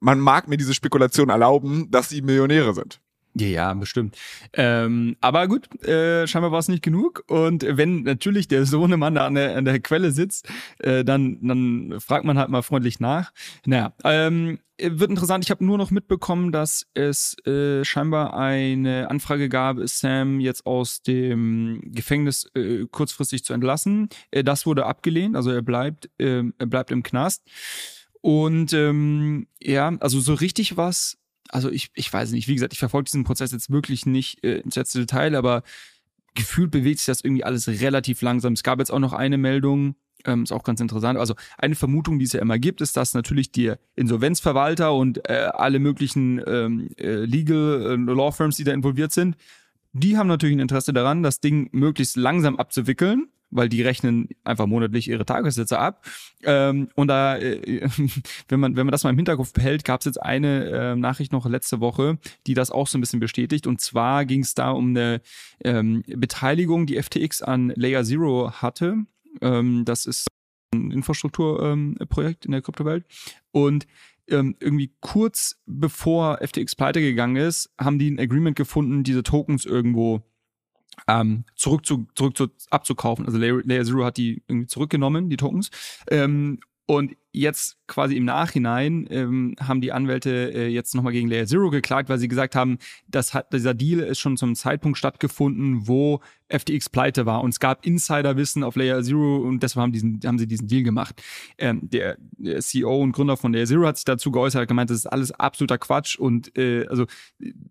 man mag mir diese Spekulation erlauben, dass sie Millionäre sind. Ja, ja, bestimmt. Ähm, aber gut, äh, scheinbar war es nicht genug. Und wenn natürlich der Sohnemann da an der, an der Quelle sitzt, äh, dann, dann fragt man halt mal freundlich nach. Naja, ähm, wird interessant. Ich habe nur noch mitbekommen, dass es äh, scheinbar eine Anfrage gab, Sam jetzt aus dem Gefängnis äh, kurzfristig zu entlassen. Äh, das wurde abgelehnt, also er bleibt, äh, er bleibt im Knast. Und ähm, ja, also so richtig was also ich, ich weiß nicht, wie gesagt, ich verfolge diesen Prozess jetzt wirklich nicht äh, ins letzte Detail, aber gefühlt bewegt sich das irgendwie alles relativ langsam. Es gab jetzt auch noch eine Meldung, ähm, ist auch ganz interessant. Also eine Vermutung, die es ja immer gibt, ist, dass natürlich die Insolvenzverwalter und äh, alle möglichen ähm, äh, Legal äh, Law Firms, die da involviert sind, die haben natürlich ein Interesse daran, das Ding möglichst langsam abzuwickeln weil die rechnen einfach monatlich ihre Tagessätze ab. Ähm, und da, äh, wenn man wenn man das mal im Hinterkopf behält, gab es jetzt eine äh, Nachricht noch letzte Woche, die das auch so ein bisschen bestätigt. Und zwar ging es da um eine ähm, Beteiligung, die FTX an Layer Zero hatte. Ähm, das ist ein Infrastrukturprojekt ähm, in der Kryptowelt. Und ähm, irgendwie kurz bevor FTX pleite gegangen ist, haben die ein Agreement gefunden, diese Tokens irgendwo ähm, zurück zu, zurück zu abzukaufen. Also Layer, Layer Zero hat die irgendwie zurückgenommen, die Tokens. Ähm, und jetzt quasi im Nachhinein ähm, haben die Anwälte äh, jetzt nochmal gegen Layer Zero geklagt, weil sie gesagt haben, das hat, dieser Deal ist schon zum Zeitpunkt stattgefunden, wo FTX pleite war und es gab Insiderwissen auf Layer Zero und deshalb haben, diesen, haben sie diesen Deal gemacht. Ähm, der, der CEO und Gründer von Layer Zero hat sich dazu geäußert, hat gemeint, das ist alles absoluter Quatsch und äh, also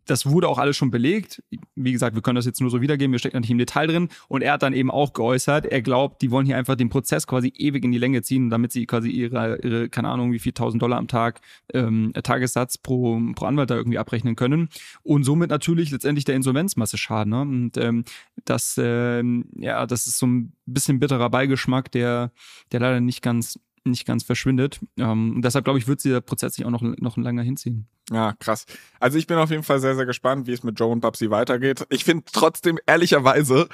das wurde auch alles schon belegt. Wie gesagt, wir können das jetzt nur so wiedergeben, wir stecken da nicht im Detail drin und er hat dann eben auch geäußert, er glaubt, die wollen hier einfach den Prozess quasi ewig in die Länge ziehen, damit sie quasi ihre, ihre keine Ahnung, wie viel tausend Dollar am Tag ähm, Tagessatz pro, pro Anwalt da irgendwie abrechnen können und somit natürlich letztendlich der Insolvenzmasse schaden. Ne? Und ähm, das äh, ja, das ist so ein bisschen bitterer Beigeschmack, der, der leider nicht ganz nicht ganz verschwindet. Ähm, deshalb glaube ich, wird dieser Prozess sich auch noch, noch länger hinziehen. Ja, krass. Also ich bin auf jeden Fall sehr, sehr gespannt, wie es mit Joe und Babsi weitergeht. Ich finde trotzdem ehrlicherweise,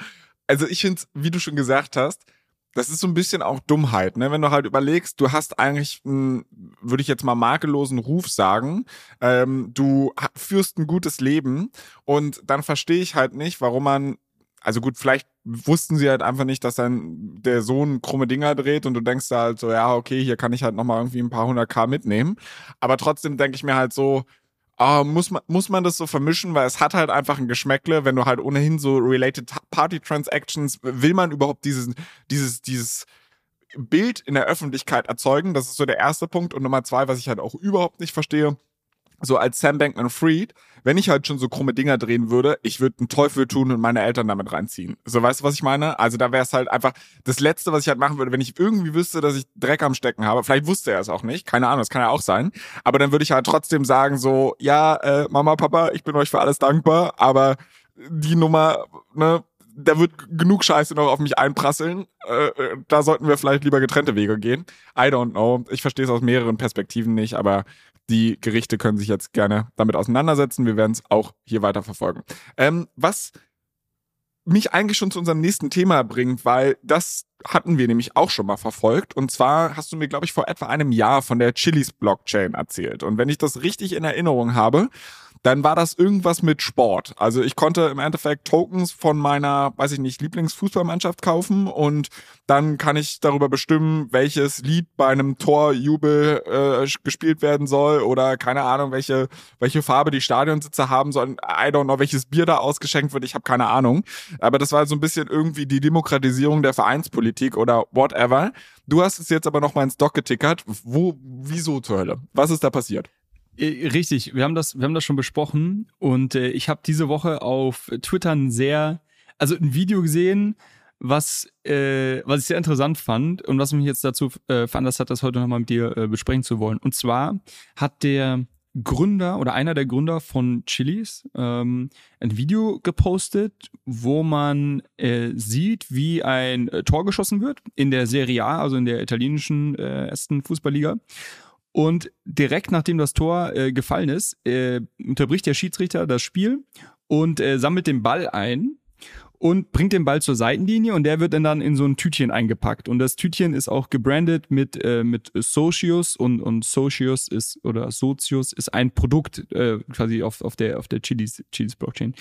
also ich finde wie du schon gesagt hast, das ist so ein bisschen auch Dummheit, ne? Wenn du halt überlegst, du hast eigentlich, würde ich jetzt mal makellosen Ruf sagen, ähm, du führst ein gutes Leben und dann verstehe ich halt nicht, warum man also gut, vielleicht wussten sie halt einfach nicht, dass dann der Sohn krumme Dinger dreht und du denkst da halt so, ja, okay, hier kann ich halt nochmal irgendwie ein paar hundert K mitnehmen. Aber trotzdem denke ich mir halt so, Uh, muss man muss man das so vermischen, weil es hat halt einfach ein Geschmäckle, wenn du halt ohnehin so related Party Transactions will man überhaupt dieses dieses dieses Bild in der Öffentlichkeit erzeugen, das ist so der erste Punkt. Und Nummer zwei, was ich halt auch überhaupt nicht verstehe, so als Sam Bankman-Fried, wenn ich halt schon so krumme Dinger drehen würde, ich würde einen Teufel tun und meine Eltern damit reinziehen. So, weißt du, was ich meine? Also da wäre es halt einfach das Letzte, was ich halt machen würde, wenn ich irgendwie wüsste, dass ich Dreck am Stecken habe. Vielleicht wusste er es auch nicht, keine Ahnung, das kann ja auch sein. Aber dann würde ich halt trotzdem sagen so, ja, äh, Mama, Papa, ich bin euch für alles dankbar, aber die Nummer, ne, da wird genug Scheiße noch auf mich einprasseln. Äh, äh, da sollten wir vielleicht lieber getrennte Wege gehen. I don't know. Ich verstehe es aus mehreren Perspektiven nicht, aber die Gerichte können sich jetzt gerne damit auseinandersetzen. Wir werden es auch hier weiter verfolgen. Ähm, was mich eigentlich schon zu unserem nächsten Thema bringt, weil das hatten wir nämlich auch schon mal verfolgt. Und zwar hast du mir, glaube ich, vor etwa einem Jahr von der Chilis Blockchain erzählt. Und wenn ich das richtig in Erinnerung habe, dann war das irgendwas mit Sport. Also ich konnte im Endeffekt Tokens von meiner, weiß ich nicht, Lieblingsfußballmannschaft kaufen und dann kann ich darüber bestimmen, welches Lied bei einem Torjubel äh, gespielt werden soll oder keine Ahnung, welche welche Farbe die Stadionsitze haben sollen. I don't know, welches Bier da ausgeschenkt wird. Ich habe keine Ahnung. Aber das war so ein bisschen irgendwie die Demokratisierung der Vereinspolitik oder whatever. Du hast es jetzt aber noch mal ins Dock getickert. Wo, wieso zur Hölle? Was ist da passiert? Äh, richtig, wir haben das, wir haben das schon besprochen und äh, ich habe diese Woche auf Twitter ein sehr, also ein Video gesehen, was, äh, was ich sehr interessant fand und was mich jetzt dazu äh, veranlasst hat, das heute nochmal mit dir äh, besprechen zu wollen. Und zwar hat der Gründer oder einer der Gründer von Chilis ähm, ein Video gepostet, wo man äh, sieht, wie ein äh, Tor geschossen wird in der Serie A, also in der italienischen äh, ersten Fußballliga. Und direkt nachdem das Tor äh, gefallen ist, äh, unterbricht der Schiedsrichter das Spiel und äh, sammelt den Ball ein und bringt den Ball zur Seitenlinie und der wird dann, dann in so ein Tütchen eingepackt. Und das Tütchen ist auch gebrandet mit, äh, mit Socius und, und Socius ist oder Socius ist ein Produkt äh, quasi auf, auf der, auf der Chilis, Chilis Blockchain.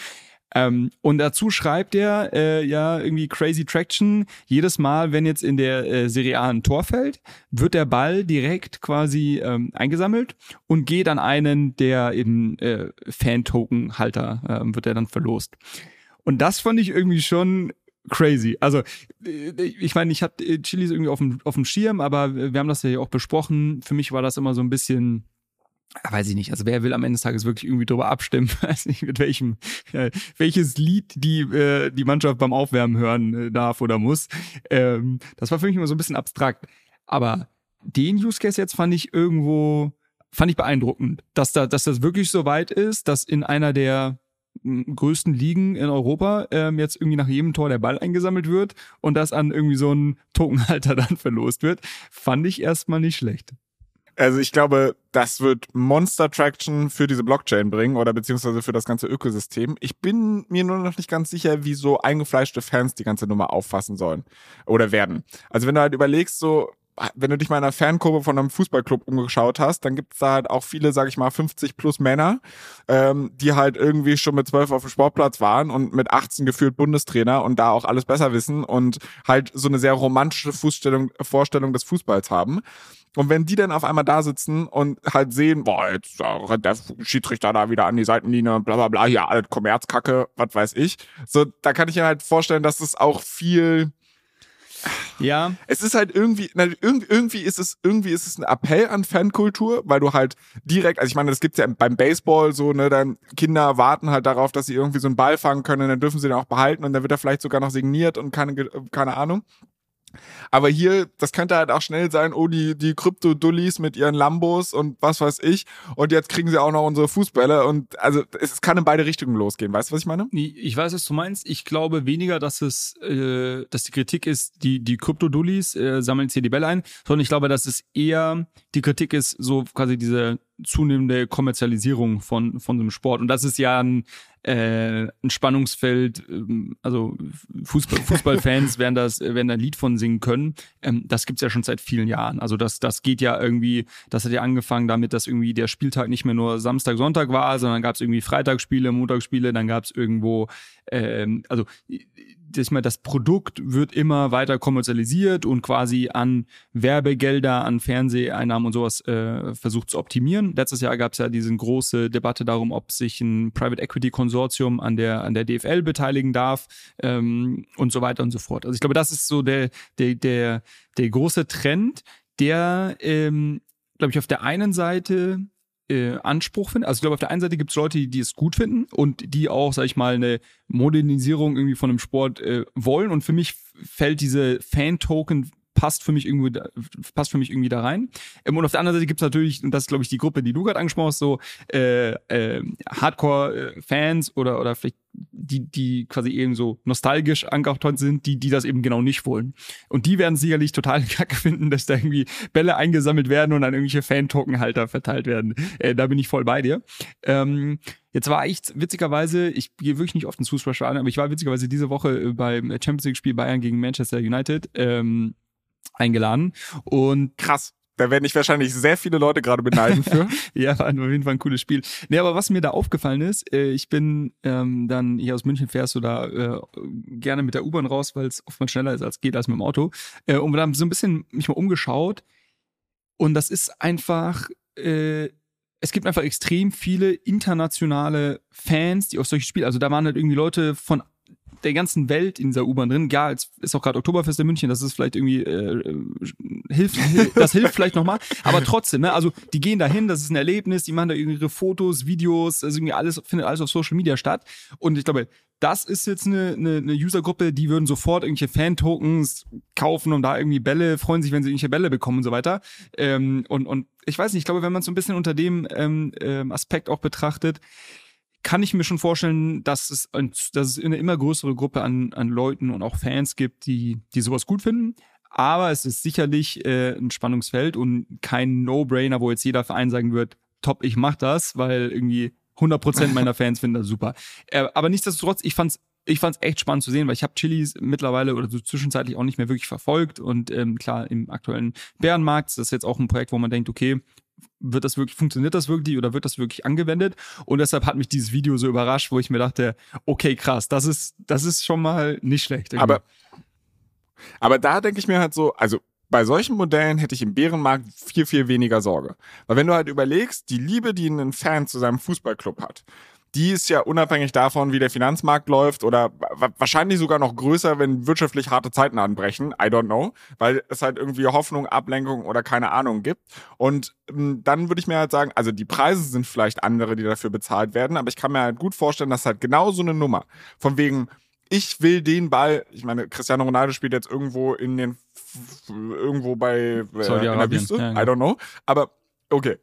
Ähm, und dazu schreibt er äh, ja irgendwie Crazy Traction. Jedes Mal, wenn jetzt in der äh, Serie A ein Tor fällt, wird der Ball direkt quasi ähm, eingesammelt und geht an einen der eben äh, Fan-Token-Halter, äh, wird er dann verlost. Und das fand ich irgendwie schon crazy. Also, äh, ich meine, ich hatte äh, Chilis irgendwie auf dem, auf dem Schirm, aber wir haben das ja auch besprochen. Für mich war das immer so ein bisschen, weiß ich nicht, also wer will am Ende des Tages wirklich irgendwie drüber abstimmen, weiß nicht, mit welchem, äh, welches Lied die, äh, die Mannschaft beim Aufwärmen hören äh, darf oder muss. Ähm, das war für mich immer so ein bisschen abstrakt. Aber den Use Case jetzt fand ich irgendwo, fand ich beeindruckend, dass da, dass das wirklich so weit ist, dass in einer der größten Ligen in Europa ähm, jetzt irgendwie nach jedem Tor der Ball eingesammelt wird und das an irgendwie so einen Tokenhalter dann verlost wird, fand ich erstmal nicht schlecht. Also ich glaube, das wird Monster Traction für diese Blockchain bringen oder beziehungsweise für das ganze Ökosystem. Ich bin mir nur noch nicht ganz sicher, wie so eingefleischte Fans die ganze Nummer auffassen sollen oder werden. Also wenn du halt überlegst, so wenn du dich mal in einer Fankurve von einem Fußballclub umgeschaut hast, dann gibt es da halt auch viele, sag ich mal, 50 plus Männer, ähm, die halt irgendwie schon mit 12 auf dem Sportplatz waren und mit 18 gefühlt Bundestrainer und da auch alles besser wissen und halt so eine sehr romantische Fußstellung, Vorstellung des Fußballs haben. Und wenn die dann auf einmal da sitzen und halt sehen, boah, jetzt rennt der Schiedsrichter da wieder an die Seitenlinie, bla bla bla, hier alles Kommerzkacke, was weiß ich. So, da kann ich mir halt vorstellen, dass es auch viel ja. Es ist halt irgendwie, irgendwie ist es, irgendwie ist es ein Appell an Fankultur, weil du halt direkt, also ich meine, das gibt's ja beim Baseball so, ne, dann Kinder warten halt darauf, dass sie irgendwie so einen Ball fangen können, dann dürfen sie den auch behalten und dann wird er vielleicht sogar noch signiert und keine, keine Ahnung. Aber hier, das könnte halt auch schnell sein, oh, die, die Krypto-Dullis mit ihren Lambos und was weiß ich. Und jetzt kriegen sie auch noch unsere Fußbälle. Und also es kann in beide Richtungen losgehen. Weißt du, was ich meine? Ich weiß, was du meinst. Ich glaube weniger, dass es, äh, dass die Kritik ist, die, die Krypto-Dullis äh, sammeln jetzt hier die Bälle ein, sondern ich glaube, dass es eher die Kritik ist, so quasi diese zunehmende Kommerzialisierung von, von einem Sport. Und das ist ja ein, äh, ein Spannungsfeld, ähm, also Fußball, Fußballfans werden das, werden da ein Lied von singen können. Ähm, das gibt's ja schon seit vielen Jahren. Also das, das geht ja irgendwie, das hat ja angefangen damit, dass irgendwie der Spieltag nicht mehr nur Samstag, Sonntag war, sondern gab's irgendwie Freitagsspiele, Montagsspiele, dann gab's irgendwo, ähm, also ich meine, das Produkt wird immer weiter kommerzialisiert und quasi an Werbegelder, an Fernseheinnahmen und sowas äh, versucht zu optimieren. Letztes Jahr gab es ja diese große Debatte darum, ob sich ein Private Equity Konsortium an der an der DFL beteiligen darf ähm, und so weiter und so fort. Also ich glaube, das ist so der der der der große Trend, der ähm, glaube ich auf der einen Seite äh, Anspruch finde. Also ich glaube, auf der einen Seite gibt es Leute, die, die, es gut finden und die auch, sag ich mal, eine Modernisierung irgendwie von einem Sport äh, wollen. Und für mich fällt diese Fan-Token passt für mich irgendwie, passt für mich irgendwie da rein. Ähm, und auf der anderen Seite gibt's natürlich, und das ist, glaube ich, die Gruppe, die du gerade angesprochen hast, so äh, äh, Hardcore-Fans oder, oder vielleicht die, die quasi eben so nostalgisch angehaucht sind, die, die das eben genau nicht wollen. Und die werden sicherlich total kacke finden, dass da irgendwie Bälle eingesammelt werden und an irgendwelche Fan-Token-Halter verteilt werden. Äh, da bin ich voll bei dir. Ähm, Jetzt war ich witzigerweise, ich gehe wirklich nicht oft ins Fußballstadion, aber ich war witzigerweise diese Woche beim Champions League Spiel Bayern gegen Manchester United. Ähm, eingeladen. Und krass. Da werden ich wahrscheinlich sehr viele Leute gerade beneiden für. ja, war auf jeden Fall ein cooles Spiel. Nee, aber was mir da aufgefallen ist, äh, ich bin ähm, dann hier aus München fährst du da äh, gerne mit der U-Bahn raus, weil es oftmals schneller ist als geht als mit dem Auto. Äh, und dann so ein bisschen mich mal umgeschaut. Und das ist einfach, äh, es gibt einfach extrem viele internationale Fans, die auf solche Spiele, also da waren halt irgendwie Leute von der ganzen Welt in dieser U-Bahn drin. Ja, jetzt ist auch gerade Oktoberfest in München, das ist vielleicht irgendwie äh, hilft, das hilft vielleicht nochmal. Aber trotzdem, ne, also die gehen dahin, das ist ein Erlebnis, die machen da ihre Fotos, Videos, also irgendwie alles findet alles auf Social Media statt. Und ich glaube, das ist jetzt eine, eine, eine Usergruppe, die würden sofort irgendwelche Fan-Tokens kaufen und da irgendwie Bälle, freuen sich, wenn sie irgendwelche Bälle bekommen und so weiter. Ähm, und, und ich weiß nicht, ich glaube, wenn man es so ein bisschen unter dem ähm, ähm, Aspekt auch betrachtet, kann ich mir schon vorstellen, dass es, dass es eine immer größere Gruppe an, an Leuten und auch Fans gibt, die, die sowas gut finden. Aber es ist sicherlich äh, ein Spannungsfeld und kein No-Brainer, wo jetzt jeder Verein sagen wird, top, ich mach das, weil irgendwie 100% meiner Fans finden das super. Äh, aber nichtsdestotrotz, ich fand's ich fand's echt spannend zu sehen, weil ich habe Chilis mittlerweile oder so zwischenzeitlich auch nicht mehr wirklich verfolgt und ähm, klar im aktuellen Bärenmarkt das ist jetzt auch ein Projekt, wo man denkt, okay, wird das wirklich, funktioniert das wirklich oder wird das wirklich angewendet? Und deshalb hat mich dieses Video so überrascht, wo ich mir dachte, okay, krass, das ist, das ist schon mal nicht schlecht. Aber, aber da denke ich mir halt so, also bei solchen Modellen hätte ich im Bärenmarkt viel, viel weniger Sorge. Weil wenn du halt überlegst, die Liebe, die ein Fan zu seinem Fußballclub hat, die ist ja unabhängig davon, wie der Finanzmarkt läuft oder wahrscheinlich sogar noch größer, wenn wirtschaftlich harte Zeiten anbrechen. I don't know, weil es halt irgendwie Hoffnung, Ablenkung oder keine Ahnung gibt. Und ähm, dann würde ich mir halt sagen, also die Preise sind vielleicht andere, die dafür bezahlt werden, aber ich kann mir halt gut vorstellen, dass halt genau so eine Nummer von wegen ich will den Ball, ich meine, Cristiano Ronaldo spielt jetzt irgendwo in den irgendwo bei äh, in der Wüste, ja, genau. I don't know, aber okay.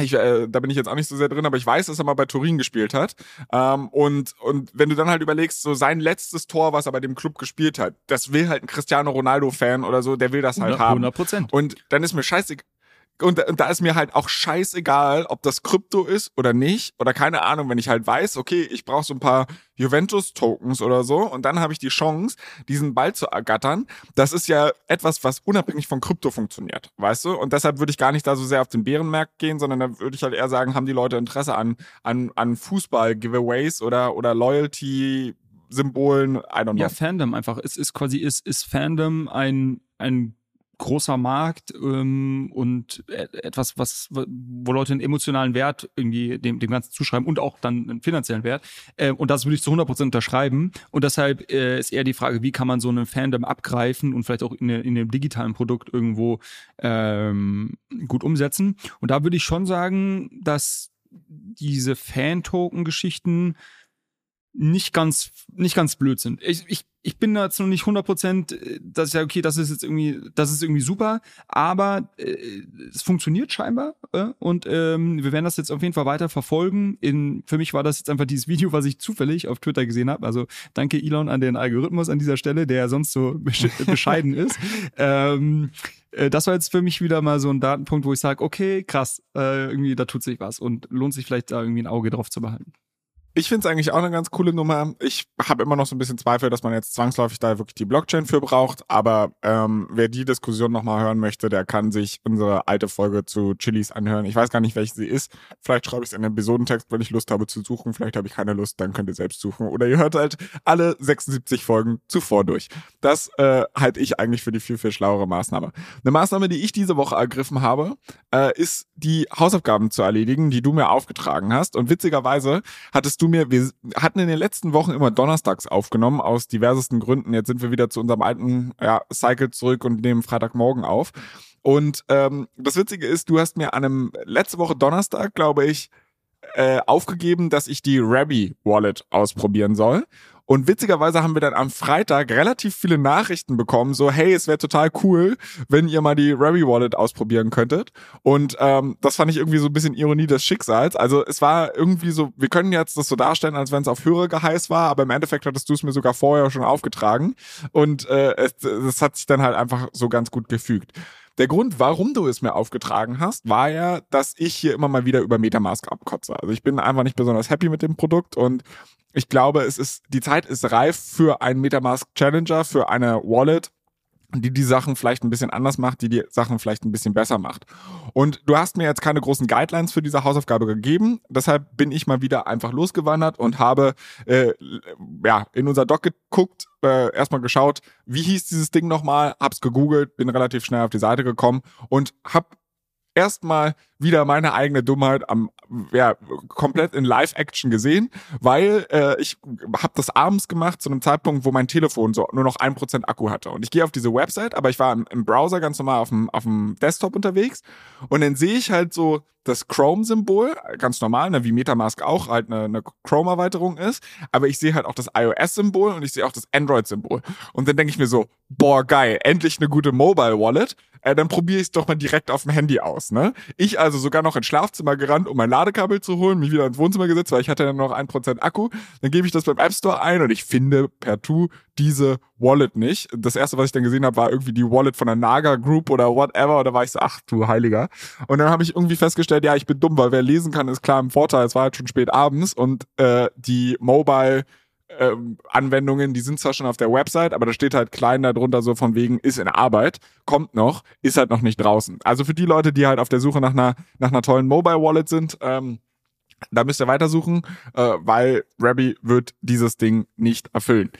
Ich, äh, da bin ich jetzt auch nicht so sehr drin, aber ich weiß, dass er mal bei Turin gespielt hat. Ähm, und, und wenn du dann halt überlegst, so sein letztes Tor, was er bei dem Club gespielt hat, das will halt ein Cristiano Ronaldo-Fan oder so, der will das halt 100, haben. 100 Prozent. Und dann ist mir scheißegal, und, und da ist mir halt auch scheißegal, ob das Krypto ist oder nicht. Oder keine Ahnung, wenn ich halt weiß, okay, ich brauche so ein paar Juventus-Tokens oder so und dann habe ich die Chance, diesen Ball zu ergattern. Das ist ja etwas, was unabhängig von Krypto funktioniert, weißt du? Und deshalb würde ich gar nicht da so sehr auf den Bärenmarkt gehen, sondern da würde ich halt eher sagen, haben die Leute Interesse an, an, an Fußball-Giveaways oder, oder Loyalty- Symbolen, I don't know. Ja, Fandom einfach. Es ist quasi, ist, ist Fandom ein, ein großer Markt ähm, und etwas, was, wo Leute einen emotionalen Wert irgendwie dem, dem Ganzen zuschreiben und auch dann einen finanziellen Wert. Äh, und das würde ich zu 100% unterschreiben. Und deshalb äh, ist eher die Frage, wie kann man so einen Fandom abgreifen und vielleicht auch in, in dem digitalen Produkt irgendwo ähm, gut umsetzen. Und da würde ich schon sagen, dass diese Fan-Token-Geschichten nicht ganz, nicht ganz blöd sind. Ich, ich, ich bin da jetzt noch nicht 100 Prozent, äh, dass ich sage, okay, das ist jetzt irgendwie, das ist irgendwie super, aber äh, es funktioniert scheinbar äh, und ähm, wir werden das jetzt auf jeden Fall weiter verfolgen. In, für mich war das jetzt einfach dieses Video, was ich zufällig auf Twitter gesehen habe. Also danke Elon an den Algorithmus an dieser Stelle, der sonst so bescheiden ist. Ähm, äh, das war jetzt für mich wieder mal so ein Datenpunkt, wo ich sage, okay, krass, äh, irgendwie da tut sich was und lohnt sich vielleicht da irgendwie ein Auge drauf zu behalten. Ich finde es eigentlich auch eine ganz coole Nummer. Ich habe immer noch so ein bisschen Zweifel, dass man jetzt zwangsläufig da wirklich die Blockchain für braucht. Aber ähm, wer die Diskussion nochmal hören möchte, der kann sich unsere alte Folge zu Chilis anhören. Ich weiß gar nicht, welche sie ist. Vielleicht schreibe ich es in den Episodentext, wenn ich Lust habe zu suchen. Vielleicht habe ich keine Lust, dann könnt ihr selbst suchen. Oder ihr hört halt alle 76 Folgen zuvor durch. Das äh, halte ich eigentlich für die viel, viel schlauere Maßnahme. Eine Maßnahme, die ich diese Woche ergriffen habe, äh, ist die Hausaufgaben zu erledigen, die du mir aufgetragen hast. Und witzigerweise hattest du mir, wir hatten in den letzten Wochen immer donnerstags aufgenommen, aus diversesten Gründen. Jetzt sind wir wieder zu unserem alten ja, Cycle zurück und nehmen Freitagmorgen auf. Und ähm, das Witzige ist, du hast mir an einem letzte Woche Donnerstag, glaube ich, äh, aufgegeben, dass ich die Rabby Wallet ausprobieren soll. Und witzigerweise haben wir dann am Freitag relativ viele Nachrichten bekommen, so hey, es wäre total cool, wenn ihr mal die Rabby Wallet ausprobieren könntet. Und ähm, das fand ich irgendwie so ein bisschen Ironie des Schicksals. Also es war irgendwie so, wir können jetzt das so darstellen, als wenn es auf höhere Geheiß war, aber im Endeffekt hattest du es mir sogar vorher schon aufgetragen. Und äh, es, es hat sich dann halt einfach so ganz gut gefügt. Der Grund, warum du es mir aufgetragen hast, war ja, dass ich hier immer mal wieder über Metamask abkotze. Also ich bin einfach nicht besonders happy mit dem Produkt und ich glaube, es ist, die Zeit ist reif für einen Metamask Challenger, für eine Wallet, die die Sachen vielleicht ein bisschen anders macht, die die Sachen vielleicht ein bisschen besser macht. Und du hast mir jetzt keine großen Guidelines für diese Hausaufgabe gegeben, deshalb bin ich mal wieder einfach losgewandert und habe äh, ja in unser Doc geguckt, äh, erstmal geschaut, wie hieß dieses Ding nochmal, hab's gegoogelt, bin relativ schnell auf die Seite gekommen und hab erstmal wieder meine eigene Dummheit am ja komplett in Live-Action gesehen, weil äh, ich habe das abends gemacht zu einem Zeitpunkt, wo mein Telefon so nur noch ein Prozent Akku hatte. Und ich gehe auf diese Website, aber ich war im, im Browser ganz normal auf dem, auf dem Desktop unterwegs und dann sehe ich halt so das Chrome-Symbol, ganz normal, ne, wie Metamask auch halt eine, eine Chrome-Erweiterung ist, aber ich sehe halt auch das iOS-Symbol und ich sehe auch das Android-Symbol. Und dann denke ich mir so, boah, geil, endlich eine gute Mobile-Wallet. Äh, dann probiere ich es doch mal direkt auf dem Handy aus. Ne? Ich also sogar noch ins Schlafzimmer gerannt, um mein Ladekabel zu holen, mich wieder ins Wohnzimmer gesetzt, weil ich hatte dann noch ein Prozent Akku. Dann gebe ich das beim App Store ein und ich finde per Tu diese Wallet nicht. Das erste, was ich dann gesehen habe, war irgendwie die Wallet von der Naga Group oder whatever. Und da war ich so, ach du Heiliger. Und dann habe ich irgendwie festgestellt, ja, ich bin dumm, weil wer lesen kann, ist klar im Vorteil. Es war halt schon spät abends und äh, die Mobile ähm, Anwendungen, die sind zwar schon auf der Website, aber da steht halt klein darunter so von wegen ist in Arbeit, kommt noch, ist halt noch nicht draußen. Also für die Leute, die halt auf der Suche nach einer nach einer tollen Mobile Wallet sind, ähm, da müsst ihr weitersuchen, äh, weil Rabby wird dieses Ding nicht erfüllen.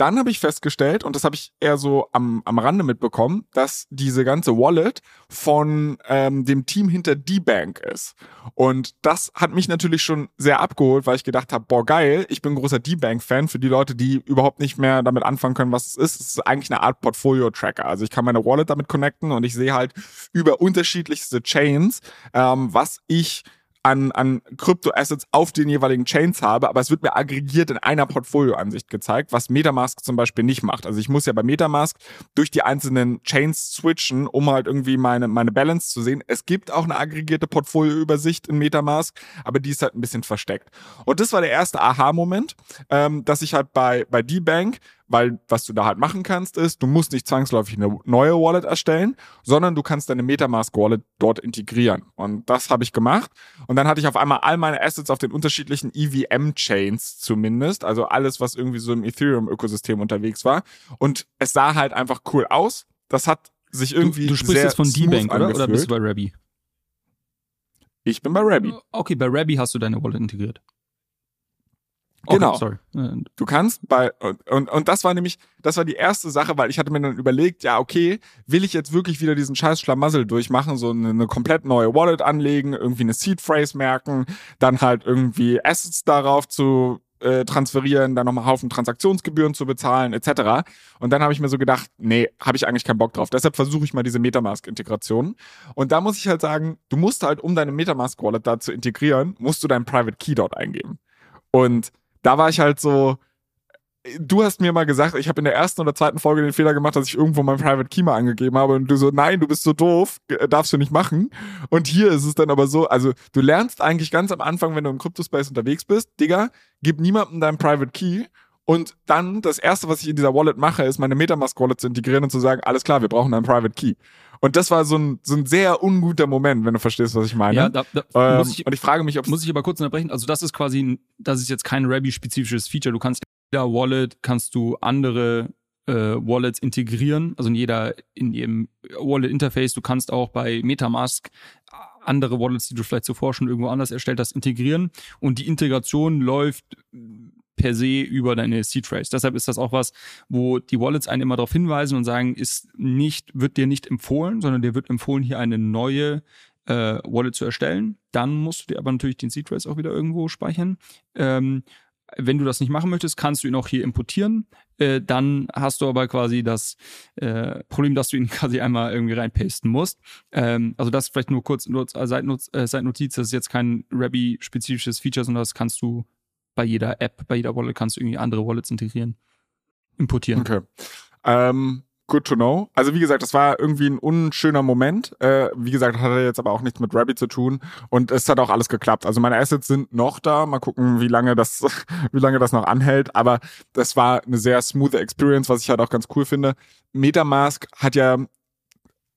Dann habe ich festgestellt, und das habe ich eher so am, am Rande mitbekommen, dass diese ganze Wallet von ähm, dem Team hinter D-Bank ist. Und das hat mich natürlich schon sehr abgeholt, weil ich gedacht habe, boah, geil, ich bin ein großer D-Bank-Fan. Für die Leute, die überhaupt nicht mehr damit anfangen können, was es ist, es ist eigentlich eine Art Portfolio-Tracker. Also ich kann meine Wallet damit connecten und ich sehe halt über unterschiedlichste Chains, ähm, was ich an, an Kryptoassets auf den jeweiligen Chains habe, aber es wird mir aggregiert in einer Portfolioansicht gezeigt, was Metamask zum Beispiel nicht macht. Also ich muss ja bei Metamask durch die einzelnen Chains switchen, um halt irgendwie meine, meine Balance zu sehen. Es gibt auch eine aggregierte Portfolioübersicht in Metamask, aber die ist halt ein bisschen versteckt. Und das war der erste Aha-Moment, ähm, dass ich halt bei, bei D-Bank weil was du da halt machen kannst, ist, du musst nicht zwangsläufig eine neue Wallet erstellen, sondern du kannst deine Metamask Wallet dort integrieren. Und das habe ich gemacht. Und dann hatte ich auf einmal all meine Assets auf den unterschiedlichen EVM-Chains zumindest, also alles, was irgendwie so im Ethereum-Ökosystem unterwegs war. Und es sah halt einfach cool aus. Das hat sich irgendwie. Du, du sprichst jetzt von D-Bank, oder? Oder bist du bei Rabby? Ich bin bei Rabby. Okay, bei Rabby hast du deine Wallet integriert. Okay, Genau. Äh, Du kannst bei und, und und das war nämlich das war die erste Sache, weil ich hatte mir dann überlegt, ja okay, will ich jetzt wirklich wieder diesen scheiß Schlamassel durchmachen, so eine, eine komplett neue Wallet anlegen, irgendwie eine Seed Phrase merken, dann halt irgendwie Assets darauf zu äh, transferieren, dann nochmal Haufen Transaktionsgebühren zu bezahlen etc. Und dann habe ich mir so gedacht, nee, habe ich eigentlich keinen Bock drauf. Deshalb versuche ich mal diese Metamask-Integration. Und da muss ich halt sagen, du musst halt, um deine Metamask-Wallet da zu integrieren, musst du deinen Private Key dort eingeben. Und da war ich halt so, du hast mir mal gesagt, ich habe in der ersten oder zweiten Folge den Fehler gemacht, dass ich irgendwo mein Private Key mal angegeben habe und du so, nein, du bist so doof, äh, darfst du nicht machen. Und hier ist es dann aber so, also du lernst eigentlich ganz am Anfang, wenn du im Crypto-Space unterwegs bist, Digga, gib niemandem deinen Private Key und dann das erste, was ich in dieser Wallet mache, ist meine Metamask-Wallet zu integrieren und zu sagen, alles klar, wir brauchen einen Private Key. Und das war so ein, so ein sehr unguter Moment, wenn du verstehst, was ich meine. Ja, da, da ähm, muss, ich, und ich frage mich, ob muss ich aber kurz unterbrechen. Also das ist quasi, ein- das ist jetzt kein Rabby-spezifisches Feature. Du kannst in jeder Wallet kannst du andere äh, Wallets integrieren, also in jeder, in jedem Wallet-Interface. Du kannst auch bei Metamask andere Wallets, die du vielleicht zuvor schon irgendwo anders erstellt hast, integrieren. Und die Integration läuft per se über deine Seed Phrase. Deshalb ist das auch was, wo die Wallets einen immer darauf hinweisen und sagen, ist nicht, wird dir nicht empfohlen, sondern dir wird empfohlen, hier eine neue äh, Wallet zu erstellen. Dann musst du dir aber natürlich den Seed Phrase auch wieder irgendwo speichern. Ähm, wenn du das nicht machen möchtest, kannst du ihn auch hier importieren. Äh, dann hast du aber quasi das äh, Problem, dass du ihn quasi einmal irgendwie reinpasten musst. Ähm, also das vielleicht nur kurz als Seitnotiz, äh, Seitnotiz, das ist jetzt kein Rabby-spezifisches Feature, sondern das kannst du bei jeder App, bei jeder Wallet kannst du irgendwie andere Wallets integrieren, importieren. Okay. Ähm, good to know. Also wie gesagt, das war irgendwie ein unschöner Moment. Äh, wie gesagt, hatte jetzt aber auch nichts mit Rabbit zu tun und es hat auch alles geklappt. Also meine Assets sind noch da. Mal gucken, wie lange das, wie lange das noch anhält. Aber das war eine sehr smooth Experience, was ich halt auch ganz cool finde. MetaMask hat ja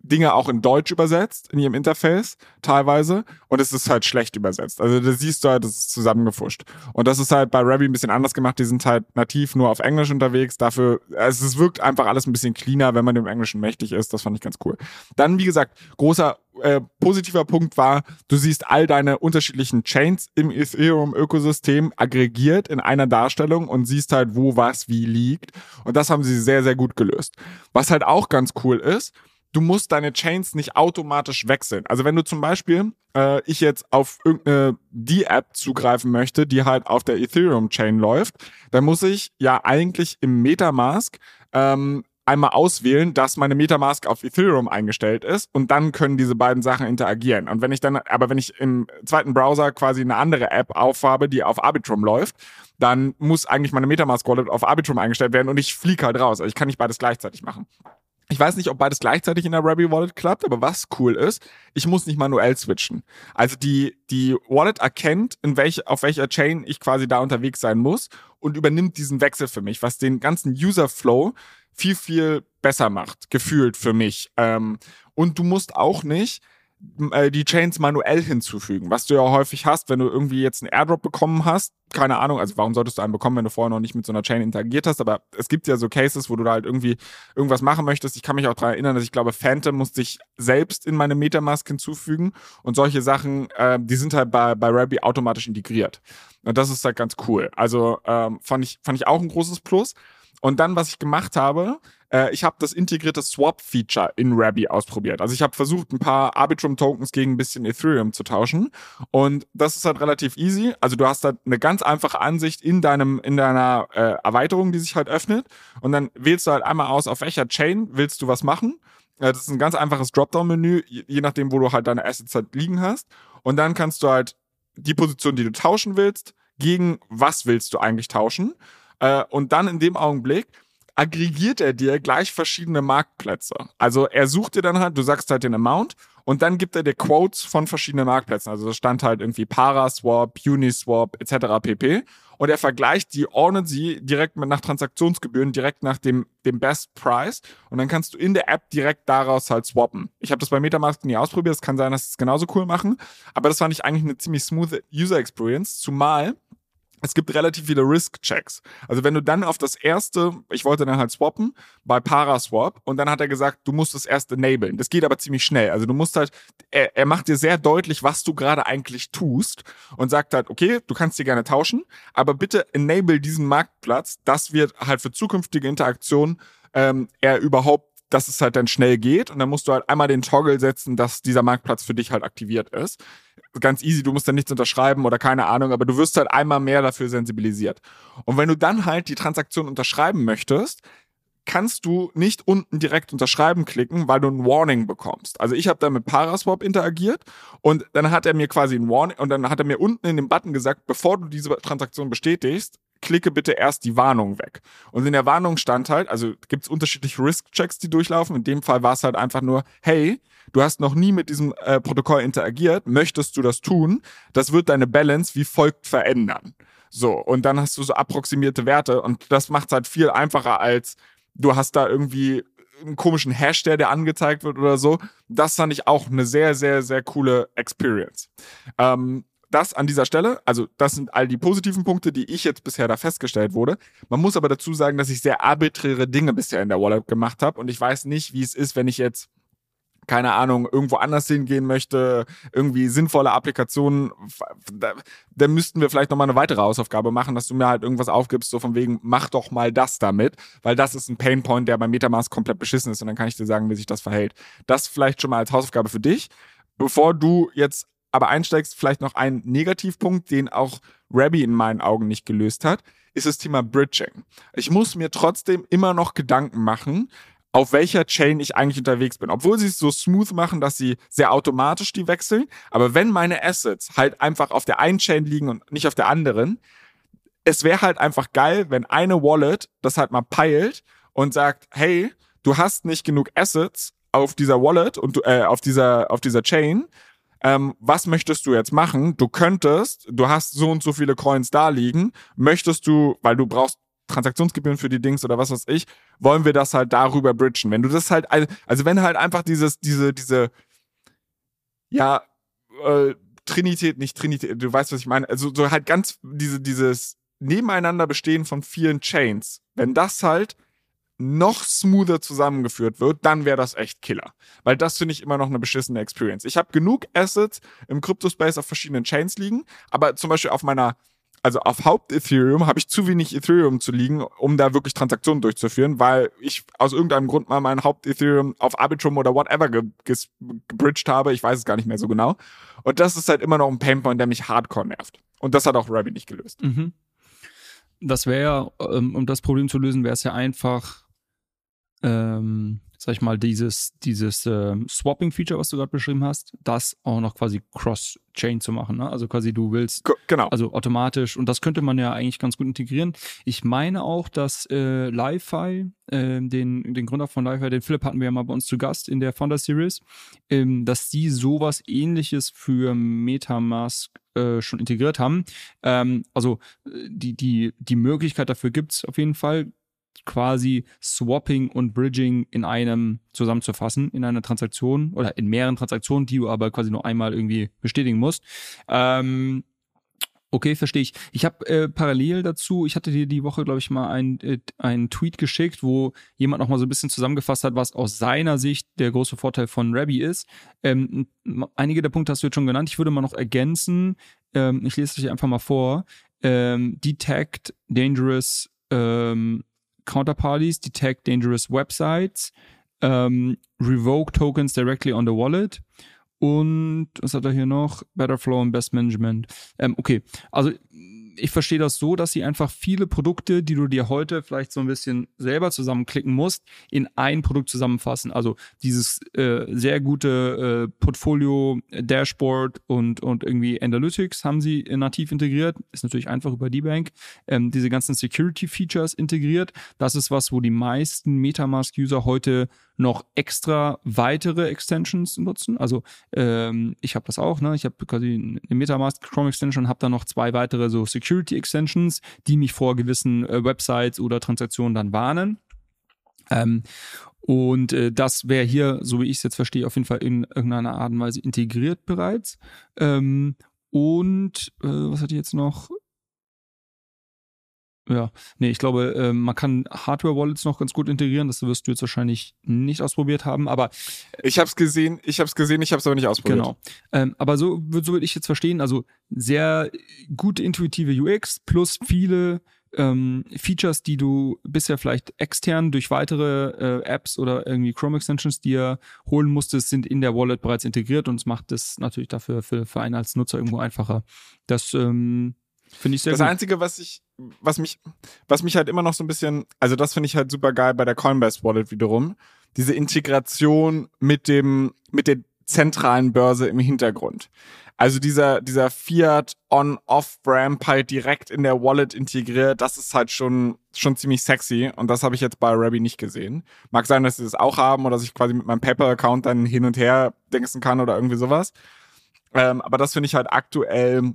Dinge auch in Deutsch übersetzt in ihrem Interface teilweise und es ist halt schlecht übersetzt. Also da siehst du halt, das ist zusammengefuscht. Und das ist halt bei Rabby ein bisschen anders gemacht. Die sind halt nativ nur auf Englisch unterwegs. Dafür, also es wirkt einfach alles ein bisschen cleaner, wenn man dem Englischen mächtig ist. Das fand ich ganz cool. Dann, wie gesagt, großer äh, positiver Punkt war, du siehst all deine unterschiedlichen Chains im Ethereum-Ökosystem aggregiert in einer Darstellung und siehst halt, wo was wie liegt. Und das haben sie sehr, sehr gut gelöst. Was halt auch ganz cool ist, du musst deine Chains nicht automatisch wechseln. Also wenn du zum Beispiel äh, ich jetzt auf irgendeine die App zugreifen möchte, die halt auf der Ethereum Chain läuft, dann muss ich ja eigentlich im MetaMask ähm, einmal auswählen, dass meine MetaMask auf Ethereum eingestellt ist und dann können diese beiden Sachen interagieren. Und wenn ich dann, aber wenn ich im zweiten Browser quasi eine andere App aufhabe, die auf Arbitrum läuft, dann muss eigentlich meine MetaMask Wallet auf Arbitrum eingestellt werden und ich fliege halt raus. Also ich kann nicht beides gleichzeitig machen. Ich weiß nicht, ob beides gleichzeitig in der Rabi Wallet klappt, aber was cool ist, ich muss nicht manuell switchen. Also die, die Wallet erkennt, in welch, auf welcher Chain ich quasi da unterwegs sein muss und übernimmt diesen Wechsel für mich, was den ganzen User Flow viel, viel besser macht, gefühlt für mich. Ähm, und du musst auch nicht äh, die Chains manuell hinzufügen, was du ja häufig hast, wenn du irgendwie jetzt einen Airdrop bekommen hast. Keine Ahnung, also warum solltest du einen bekommen, wenn du vorher noch nicht mit so einer Chain interagiert hast, aber es gibt ja so Cases, wo du da halt irgendwie irgendwas machen möchtest. Ich kann mich auch daran erinnern, dass ich glaube, Phantom musste ich selbst in meine Metamask hinzufügen und solche Sachen, äh, die sind halt bei, bei Rabby automatisch integriert. Und das ist halt ganz cool. Also ähm, fand, ich, fand ich auch ein großes Plus. Und dann, was ich gemacht habe, äh, ich habe das integrierte Swap-Feature in Rabby ausprobiert. Also ich habe versucht, ein paar Arbitrum-Tokens gegen ein bisschen Ethereum zu tauschen. Und das ist halt relativ easy. Also du hast halt eine ganz einfache Ansicht in deinem, in deiner äh, Erweiterung, die sich halt öffnet. Und dann wählst du halt einmal aus, auf welcher Chain willst du was machen. Äh, das ist ein ganz einfaches Dropdown-Menü, je nachdem, wo du halt deine Assets halt liegen hast. Und dann kannst du halt die Position, die du tauschen willst, gegen was willst du eigentlich tauschen. Äh, und dann in dem Augenblick aggregiert er dir gleich verschiedene Marktplätze. Also er sucht dir dann halt, du sagst halt den Amount und dann gibt er dir Quotes von verschiedenen Marktplätzen. Also da stand halt irgendwie Paraswap, Uniswap etc. pp. Und er vergleicht die, ordnet sie direkt mit nach Transaktionsgebühren, direkt nach dem, dem Best Price. Und dann kannst du in der App direkt daraus halt swappen. Ich habe das bei Metamask nie ausprobiert. Es kann sein, dass sie es genauso cool machen. Aber das fand ich eigentlich eine ziemlich smooth User Experience. Zumal es gibt relativ viele Risk-Checks. Also wenn du dann auf das erste, ich wollte dann halt swappen, bei Paraswap und dann hat er gesagt, du musst das erst enablen. Das geht aber ziemlich schnell. Also du musst halt, er, er macht dir sehr deutlich, was du gerade eigentlich tust und sagt halt, okay, du kannst dir gerne tauschen, aber bitte enable diesen Marktplatz. Das wird halt für zukünftige Interaktionen ähm, er überhaupt dass es halt dann schnell geht und dann musst du halt einmal den Toggle setzen, dass dieser Marktplatz für dich halt aktiviert ist ganz easy, du musst dann nichts unterschreiben oder keine Ahnung, aber du wirst halt einmal mehr dafür sensibilisiert. Und wenn du dann halt die Transaktion unterschreiben möchtest, kannst du nicht unten direkt unterschreiben klicken, weil du ein Warning bekommst. Also ich habe da mit Paraswap interagiert und dann hat er mir quasi ein Warning und dann hat er mir unten in dem Button gesagt, bevor du diese Transaktion bestätigst, klicke bitte erst die Warnung weg. Und in der Warnung stand halt, also gibt es unterschiedliche Risk-Checks, die durchlaufen. In dem Fall war es halt einfach nur, hey, du hast noch nie mit diesem äh, Protokoll interagiert, möchtest du das tun? Das wird deine Balance wie folgt verändern. So, und dann hast du so approximierte Werte und das macht es halt viel einfacher als du hast da irgendwie einen komischen Hash, der dir angezeigt wird oder so. Das fand ich auch eine sehr, sehr, sehr coole Experience. Ähm, das an dieser Stelle, also das sind all die positiven Punkte, die ich jetzt bisher da festgestellt wurde. Man muss aber dazu sagen, dass ich sehr arbiträre Dinge bisher in der Wallet gemacht habe und ich weiß nicht, wie es ist, wenn ich jetzt keine Ahnung, irgendwo anders hingehen möchte, irgendwie sinnvolle Applikationen, da, da müssten wir vielleicht nochmal eine weitere Hausaufgabe machen, dass du mir halt irgendwas aufgibst, so von wegen, mach doch mal das damit, weil das ist ein Painpoint, der bei Metamask komplett beschissen ist und dann kann ich dir sagen, wie sich das verhält. Das vielleicht schon mal als Hausaufgabe für dich. Bevor du jetzt aber einsteigst, vielleicht noch ein Negativpunkt, den auch Rabbi in meinen Augen nicht gelöst hat, ist das Thema Bridging. Ich muss mir trotzdem immer noch Gedanken machen, auf welcher Chain ich eigentlich unterwegs bin. Obwohl sie es so smooth machen, dass sie sehr automatisch die wechseln. Aber wenn meine Assets halt einfach auf der einen Chain liegen und nicht auf der anderen, es wäre halt einfach geil, wenn eine Wallet das halt mal peilt und sagt, hey, du hast nicht genug Assets auf dieser Wallet und äh, auf dieser auf dieser Chain. Ähm, was möchtest du jetzt machen? Du könntest, du hast so und so viele Coins da liegen. Möchtest du, weil du brauchst Transaktionsgebühren für die Dings oder was weiß ich, wollen wir das halt darüber bridgen. Wenn du das halt, also wenn halt einfach dieses, diese, diese, ja, äh, Trinität, nicht Trinität, du weißt, was ich meine, also so halt ganz diese, dieses Nebeneinander bestehen von vielen Chains, wenn das halt noch smoother zusammengeführt wird, dann wäre das echt Killer. Weil das finde ich immer noch eine beschissene Experience. Ich habe genug Assets im Crypto-Space auf verschiedenen Chains liegen, aber zum Beispiel auf meiner also auf Haupt-Ethereum habe ich zu wenig Ethereum zu liegen, um da wirklich Transaktionen durchzuführen, weil ich aus irgendeinem Grund mal mein Haupt-Ethereum auf Arbitrum oder whatever ge gebridged habe. Ich weiß es gar nicht mehr so genau. Und das ist halt immer noch ein Painpoint, der mich hardcore nervt. Und das hat auch Rabbi nicht gelöst. Mhm. Das wäre, ähm, um das Problem zu lösen, wäre es ja einfach, ähm, sag ich mal, dieses, dieses ähm, Swapping-Feature, was du gerade beschrieben hast, das auch noch quasi cross-chain zu machen. Ne? Also quasi du willst, genau. also automatisch, und das könnte man ja eigentlich ganz gut integrieren. Ich meine auch, dass äh, Li-Fi, äh, den, den Gründer von Li-Fi, den Philipp hatten wir ja mal bei uns zu Gast in der Founder Series, ähm, dass die sowas ähnliches für Metamask äh, schon integriert haben. Ähm, also äh, die, die, die Möglichkeit dafür gibt's auf jeden Fall quasi Swapping und Bridging in einem zusammenzufassen, in einer Transaktion oder in mehreren Transaktionen, die du aber quasi nur einmal irgendwie bestätigen musst. Ähm, Okay, verstehe ich. Ich habe äh, parallel dazu, ich hatte dir die Woche, glaube ich, mal einen äh, einen Tweet geschickt, wo jemand noch mal so ein bisschen zusammengefasst hat, was aus seiner Sicht der große Vorteil von Rabby ist. Ähm, einige der Punkte hast du jetzt schon genannt. Ich würde mal noch ergänzen. Ähm, ich lese es euch einfach mal vor. Ähm, detect dangerous ähm, counterparties, detect dangerous websites, ähm, revoke tokens directly on the wallet und was hat er hier noch? Better Flow and Best Management. Ähm, okay, also ich verstehe das so, dass sie einfach viele Produkte, die du dir heute vielleicht so ein bisschen selber zusammenklicken musst, in ein Produkt zusammenfassen. Also dieses äh, sehr gute äh, Portfolio, Dashboard und, und irgendwie Analytics haben sie nativ integriert. Ist natürlich einfach über die Bank. Ähm, diese ganzen Security Features integriert. Das ist was, wo die meisten Metamask-User heute noch extra weitere Extensions nutzen. Also ähm, ich habe das auch, ne? Ich habe quasi eine Metamask Chrome Extension, habe da noch zwei weitere so Security Extensions, die mich vor gewissen äh, Websites oder Transaktionen dann warnen. Ähm, und äh, das wäre hier, so wie ich es jetzt verstehe, auf jeden Fall in irgendeiner Art und Weise integriert bereits. Ähm, und äh, was hat die jetzt noch? Ja, nee, ich glaube, äh, man kann Hardware-Wallets noch ganz gut integrieren. Das wirst du jetzt wahrscheinlich nicht ausprobiert haben, aber ich habe es gesehen, ich habe es gesehen, ich habe es aber nicht ausprobiert. Genau. Ähm, aber so, so würde ich jetzt verstehen, also sehr gute intuitive UX plus viele ähm, Features, die du bisher vielleicht extern durch weitere äh, Apps oder irgendwie Chrome Extensions dir holen musstest, sind in der Wallet bereits integriert und es macht es natürlich dafür für, für einen als Nutzer irgendwo einfacher. Das ähm, Finde ich sehr das gut. Das Einzige, was ich, was mich, was mich halt immer noch so ein bisschen, also das finde ich halt super geil bei der Coinbase Wallet wiederum, diese Integration mit dem, mit der zentralen Börse im Hintergrund. Also dieser, dieser Fiat On-Off-Ramp halt direkt in der Wallet integriert, das ist halt schon, schon ziemlich sexy und das habe ich jetzt bei Rabbi nicht gesehen. Mag sein, dass sie das auch haben oder dass ich quasi mit meinem PayPal-Account dann hin und her denken kann oder irgendwie sowas. Ähm, aber das finde ich halt aktuell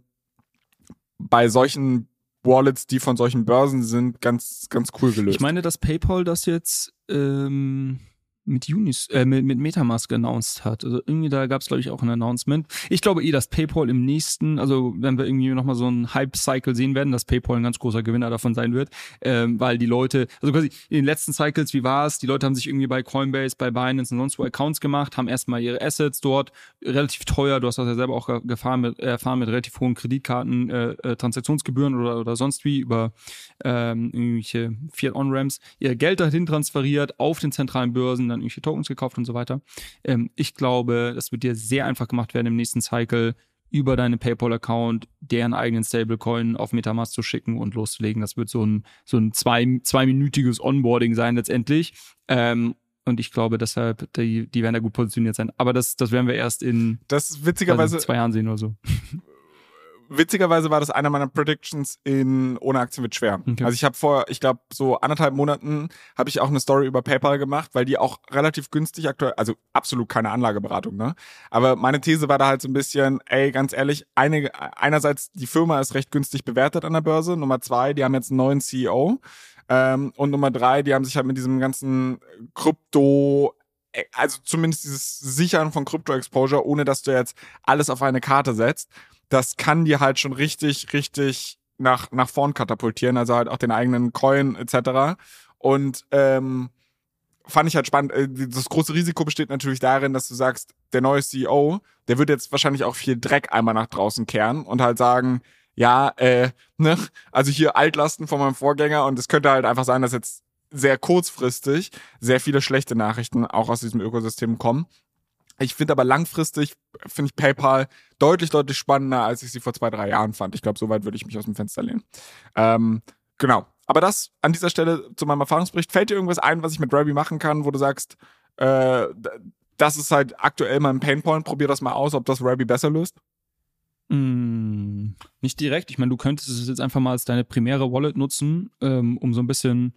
bei solchen Wallets, die von solchen Börsen sind, ganz, ganz cool gelöst. Ich meine, dass PayPal das jetzt ähm, mit Unis, äh, mit, mit Metamask announced hat. Also irgendwie da gab es, glaube ich, auch ein Announcement. Ich glaube eh, dass PayPal im nächsten, also wenn wir irgendwie nochmal so einen Hype-Cycle sehen werden, dass PayPal ein ganz großer Gewinner davon sein wird, ähm, weil die Leute, also quasi in den letzten Cycles, wie war es? Die Leute haben sich irgendwie bei Coinbase, bei Binance und sonst wo Accounts gemacht, haben erstmal ihre Assets dort relativ teuer, du hast das ja selber auch gefahren mit, erfahren mit relativ hohen Kreditkarten, äh, äh, Transaktionsgebühren oder, oder sonst wie über ähm, irgendwelche Fiat-On-Ramps ihr Geld dahin transferiert auf den zentralen Börsen, dann irgendwelche Tokens gekauft und so weiter. Ähm, ich glaube, das wird dir sehr einfach gemacht werden im nächsten Cycle über deinen PayPal-Account deren eigenen Stablecoin auf Metamask zu schicken und loszulegen. Das wird so ein, so ein zwei, zweiminütiges Onboarding sein letztendlich. Ähm, und ich glaube deshalb, die, die werden da gut positioniert sein. Aber das, das werden wir erst in das witzigerweise zwei Jahren sehen oder so witzigerweise war das einer meiner Predictions in Ohne Aktien wird schwer. Okay. Also ich habe vor, ich glaube, so anderthalb Monaten habe ich auch eine Story über PayPal gemacht, weil die auch relativ günstig aktuell, also absolut keine Anlageberatung, ne? Aber meine These war da halt so ein bisschen, ey, ganz ehrlich, eine, einerseits die Firma ist recht günstig bewertet an der Börse. Nummer zwei, die haben jetzt einen neuen CEO. Ähm, und Nummer drei, die haben sich halt mit diesem ganzen Krypto also zumindest dieses Sichern von Krypto-Exposure, ohne dass du jetzt alles auf eine Karte setzt, das kann dir halt schon richtig, richtig nach, nach vorn katapultieren, also halt auch den eigenen Coin etc. Und ähm, fand ich halt spannend. Äh, das große Risiko besteht natürlich darin, dass du sagst, der neue CEO, der wird jetzt wahrscheinlich auch viel Dreck einmal nach draußen kehren und halt sagen, ja, äh, ne, also hier Altlasten von meinem Vorgänger und es könnte halt einfach sein, dass jetzt sehr kurzfristig sehr viele schlechte Nachrichten auch aus diesem Ökosystem kommen. Ich finde aber langfristig, finde ich PayPal deutlich, deutlich spannender, als ich sie vor zwei, drei Jahren fand. Ich glaube, so weit würde ich mich aus dem Fenster lehnen. Ähm, genau. Aber das an dieser Stelle zu meinem Erfahrungsbericht. Fällt dir irgendwas ein, was ich mit Rabi machen kann, wo du sagst, äh, das ist halt aktuell mein Painpoint, probier das mal aus, ob das Rabi besser löst? Mm, nicht direkt. Ich meine, du könntest es jetzt einfach mal als deine primäre Wallet nutzen, ähm, um so ein bisschen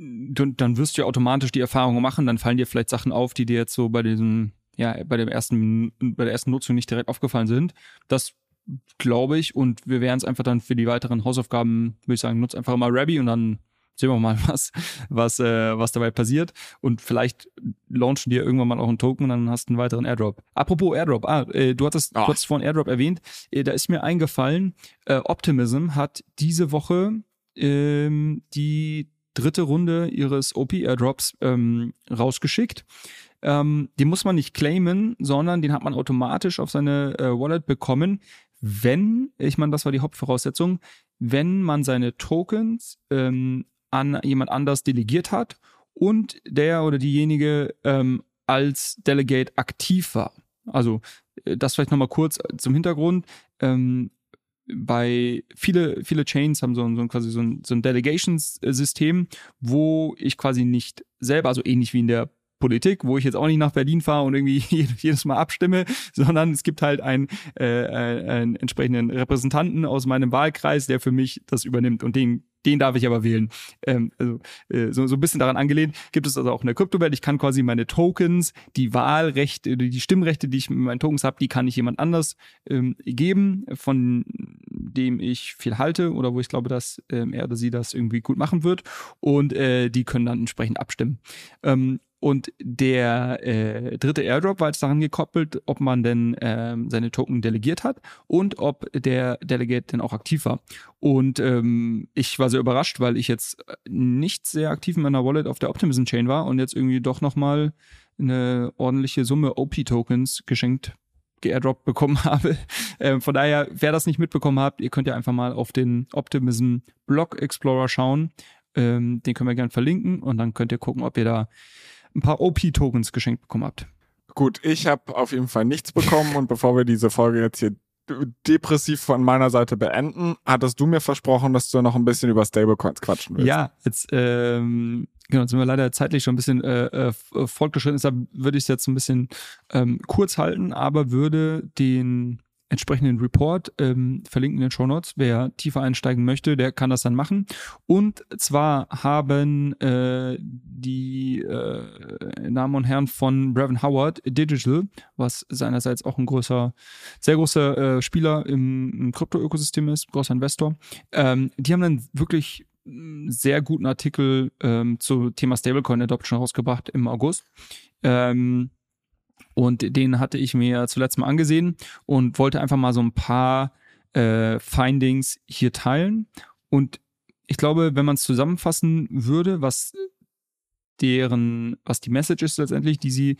dann wirst du ja automatisch die Erfahrungen machen, dann fallen dir vielleicht Sachen auf, die dir jetzt so bei diesem, ja, bei dem ersten, bei der ersten Nutzung nicht direkt aufgefallen sind. Das glaube ich und wir werden es einfach dann für die weiteren Hausaufgaben, würde ich sagen, nutz einfach mal Rabby und dann sehen wir mal, was, was, äh, was dabei passiert. Und vielleicht launchen dir irgendwann mal auch einen Token und dann hast du einen weiteren Airdrop. Apropos Airdrop, ah, äh, du hattest, oh. hattest vorhin Airdrop erwähnt. Äh, da ist mir eingefallen, äh, Optimism hat diese Woche ähm, die dritte Runde ihres OP-Airdrops ähm, rausgeschickt. Ähm, den muss man nicht claimen, sondern den hat man automatisch auf seine äh, Wallet bekommen, wenn, ich meine, das war die Hauptvoraussetzung, wenn man seine Tokens ähm, an jemand anders delegiert hat und der oder diejenige ähm, als Delegate aktiv war. Also äh, das vielleicht nochmal kurz zum Hintergrund. Ähm, bei viele, viele Chains haben so, ein, so quasi so ein, so ein Delegations-System, wo ich quasi nicht selber, also ähnlich wie in der Politik, wo ich jetzt auch nicht nach Berlin fahre und irgendwie jedes Mal abstimme, sondern es gibt halt einen, äh, einen entsprechenden Repräsentanten aus meinem Wahlkreis, der für mich das übernimmt. Und den den darf ich aber wählen. Ähm, also, äh, so, so ein bisschen daran angelehnt gibt es also auch in der Kryptowelt. Ich kann quasi meine Tokens, die Wahlrechte, die Stimmrechte, die ich mit meinen Tokens habe, die kann ich jemand anders ähm, geben, von dem ich viel halte oder wo ich glaube, dass ähm, er oder sie das irgendwie gut machen wird. Und äh, die können dann entsprechend abstimmen. Ähm, und der äh, dritte Airdrop war jetzt daran gekoppelt, ob man denn äh, seine Token delegiert hat und ob der Delegate denn auch aktiv war. Und ähm, ich war sehr überrascht, weil ich jetzt nicht sehr aktiv in meiner Wallet auf der Optimism Chain war und jetzt irgendwie doch nochmal eine ordentliche Summe OP-Tokens geschenkt geairdroppt bekommen habe. Ähm, von daher, wer das nicht mitbekommen habt, ihr könnt ja einfach mal auf den Optimism Block Explorer schauen. Ähm, den können wir gerne verlinken und dann könnt ihr gucken, ob ihr da ein paar OP-Tokens geschenkt bekommen habt. Gut, ich habe auf jeden Fall nichts bekommen und bevor wir diese Folge jetzt hier depressiv von meiner Seite beenden, hattest du mir versprochen, dass du noch ein bisschen über Stablecoins quatschen willst. Ja, jetzt ähm, genau, sind wir leider zeitlich schon ein bisschen äh, äh, fortgeschritten, deshalb würde ich es jetzt ein bisschen ähm, kurz halten, aber würde den entsprechenden Report ähm, verlinken in den Show Notes. Wer tiefer einsteigen möchte, der kann das dann machen. Und zwar haben äh, die äh, Damen und Herren von Brevin Howard Digital, was seinerseits auch ein großer, sehr großer äh, Spieler im, im Krypto-Ökosystem ist, großer Investor, ähm, die haben dann wirklich sehr guten Artikel ähm, zu Thema Stablecoin Adoption rausgebracht im August. Ähm, und den hatte ich mir zuletzt mal angesehen und wollte einfach mal so ein paar äh, Findings hier teilen. Und ich glaube, wenn man es zusammenfassen würde, was deren, was die Message ist letztendlich, die sie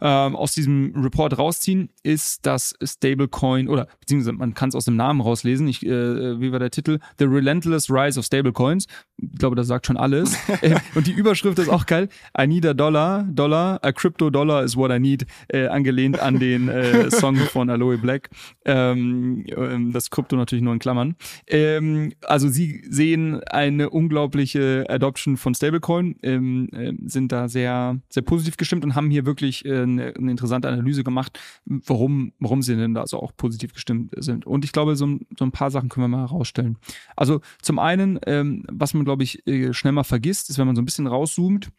ähm, aus diesem Report rausziehen, ist das Stablecoin oder beziehungsweise man kann es aus dem Namen rauslesen. Ich, äh, wie war der Titel? The Relentless Rise of Stablecoins. Ich glaube, das sagt schon alles. Äh, und die Überschrift ist auch geil. I need a dollar, dollar, a crypto dollar is what I need, äh, angelehnt an den äh, Song von Aloe Black. Ähm, ähm, das Krypto natürlich nur in Klammern. Ähm, also sie sehen eine unglaubliche Adoption von Stablecoin, ähm, äh, sind da sehr, sehr positiv gestimmt und haben hier wirklich äh, eine, eine, interessante Analyse gemacht, warum, warum sie denn da so auch positiv gestimmt sind. Und ich glaube, so, so ein paar Sachen können wir mal herausstellen. Also zum einen, ähm, was man, glaube ich, äh, schnell mal vergisst, ist, wenn man so ein bisschen rauszoomt,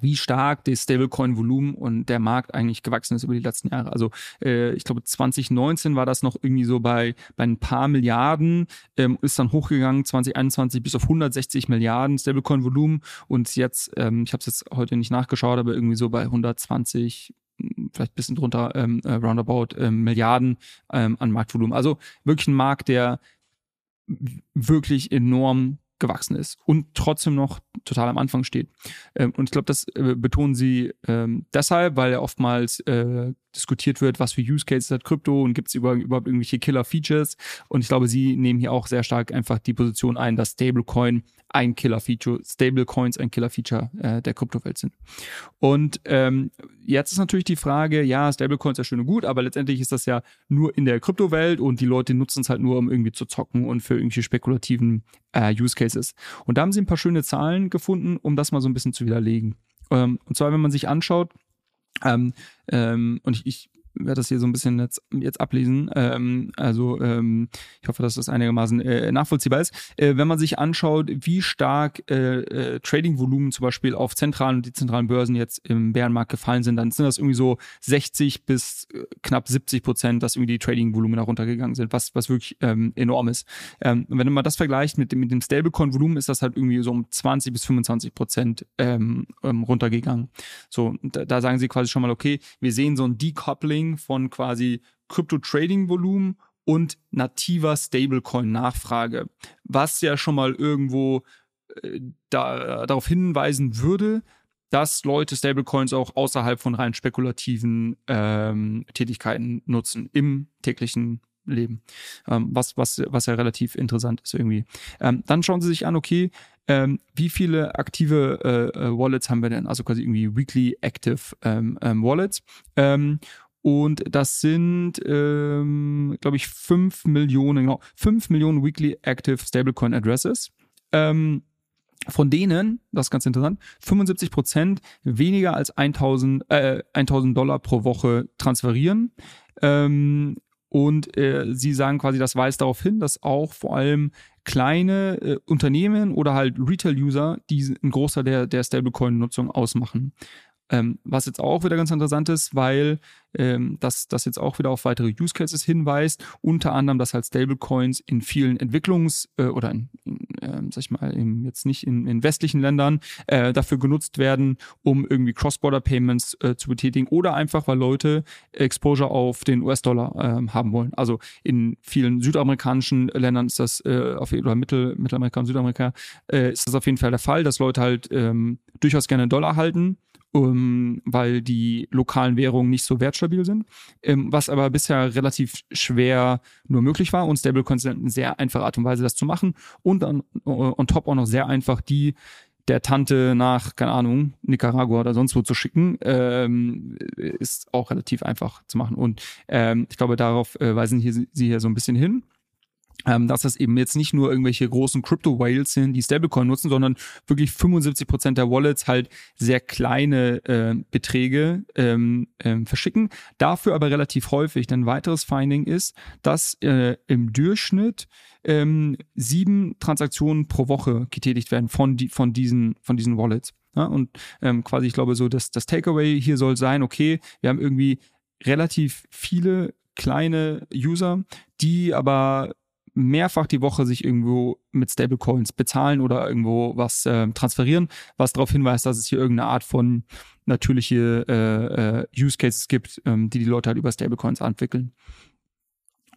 wie stark das Stablecoin-Volumen und der Markt eigentlich gewachsen ist über die letzten Jahre. Also äh, ich glaube 2019 war das noch irgendwie so bei, bei ein paar Milliarden, ähm, ist dann hochgegangen 2021 bis auf 160 Milliarden Stablecoin-Volumen und jetzt, ähm, ich habe es jetzt heute nicht nachgeschaut, aber irgendwie so bei 120 vielleicht ein bisschen drunter, ähm, äh, roundabout ähm, Milliarden ähm, an Marktvolumen. Also wirklich ein Markt, der wirklich enorm gewachsen ist und trotzdem noch total am Anfang steht. Ähm, und ich glaube, das äh, betonen sie ähm, deshalb, weil ja oftmals äh, diskutiert wird, was für Use Cases hat Krypto und gibt es über, überhaupt irgendwelche Killer-Features. Und ich glaube, sie nehmen hier auch sehr stark einfach die Position ein, dass Stablecoin ein Killer-Feature, Stablecoins ein Killer-Feature äh, der Kryptowelt sind. Und ähm, jetzt ist natürlich die Frage, ja, Stablecoins ist ja schön und gut, aber letztendlich ist das ja nur in der Kryptowelt und die Leute nutzen es halt nur, um irgendwie zu zocken und für irgendwelche spekulativen äh, Use Cases. Und da haben sie ein paar schöne Zahlen gefunden, um das mal so ein bisschen zu widerlegen. Ähm, und zwar, wenn man sich anschaut, ähm, ähm, und ich, ich werde das hier so ein bisschen jetzt, jetzt ablesen. Ähm, also ähm, ich hoffe, dass das einigermaßen äh, nachvollziehbar ist. Äh, wenn man sich anschaut, wie stark äh, äh, Trading-Volumen zum Beispiel auf zentralen und dezentralen Börsen jetzt im Bärenmarkt gefallen sind, dann sind das irgendwie so 60 bis äh, knapp 70 Prozent, dass irgendwie die Trading-Volumen runtergegangen sind, was, was wirklich ähm, enorm ist. Ähm, wenn man das vergleicht mit dem, mit dem Stablecoin-Volumen, ist das halt irgendwie so um 20 bis 25 Prozent ähm, ähm, runtergegangen. So, da, da sagen sie quasi schon mal, okay, wir sehen so ein Decoupling Scaling von quasi Crypto-Trading-Volumen und nativer Stablecoin-Nachfrage, was ja schon mal irgendwo äh, da, darauf hinweisen würde, dass Leute Stablecoins auch außerhalb von rein spekulativen ähm, Tätigkeiten nutzen im täglichen Leben, ähm, was, was, was ja relativ interessant ist irgendwie. Ähm, dann schauen Sie sich an, okay, ähm, wie viele aktive äh, äh Wallets haben wir denn? Also quasi irgendwie Weekly Active ähm, ähm, Wallets. Und das sind, ähm, glaube ich, 5 Millionen, genau, 5 Millionen Weekly Active Stablecoin Addresses. Ähm, von denen, das ist ganz interessant, 75 Prozent weniger als 1000, äh, 1000 Dollar pro Woche transferieren. Ähm, und äh, sie sagen quasi, das weist darauf hin, dass auch vor allem kleine äh, Unternehmen oder halt Retail-User, die ein Großteil der, der Stablecoin-Nutzung ausmachen. Ähm, was jetzt auch wieder ganz interessant ist, weil ähm, das, das jetzt auch wieder auf weitere Use Cases hinweist, unter anderem, dass halt Stablecoins in vielen Entwicklungs- äh, oder in, in äh, sag ich mal, in, jetzt nicht in, in westlichen Ländern äh, dafür genutzt werden, um irgendwie Cross-Border-Payments äh, zu betätigen oder einfach, weil Leute Exposure auf den US-Dollar äh, haben wollen. Also in vielen südamerikanischen Ländern ist das, äh, auf, oder Mittel, Mittelamerika und Südamerika, äh, ist das auf jeden Fall der Fall, dass Leute halt ähm, durchaus gerne Dollar halten um, weil die lokalen Währungen nicht so wertstabil sind, ähm, was aber bisher relativ schwer nur möglich war. Und Stablecoins sind eine sehr einfache Art und Weise, das zu machen. Und dann uh, on top auch noch sehr einfach die der Tante nach, keine Ahnung, Nicaragua oder sonst wo zu schicken, ähm, ist auch relativ einfach zu machen. Und ähm, ich glaube, darauf äh, weisen hier, sie hier so ein bisschen hin ähm, dass das eben jetzt nicht nur irgendwelche großen Crypto-Whales sind, die Stablecoin nutzen, sondern wirklich 75 Prozent der Wallets halt sehr kleine äh, Beträge ähm, ähm, verschicken. Dafür aber relativ häufig. Ein weiteres Finding ist, dass äh, im Durchschnitt ähm, sieben Transaktionen pro Woche getätigt werden von, die, von, diesen, von diesen Wallets. Ja, und ähm, quasi, ich glaube, so das, das Takeaway hier soll sein, okay, wir haben irgendwie relativ viele kleine User, die aber mehrfach die Woche sich irgendwo mit Stablecoins bezahlen oder irgendwo was äh, transferieren, was darauf hinweist, dass es hier irgendeine Art von natürliche äh, äh, Use Cases gibt, ähm, die die Leute halt über Stablecoins entwickeln.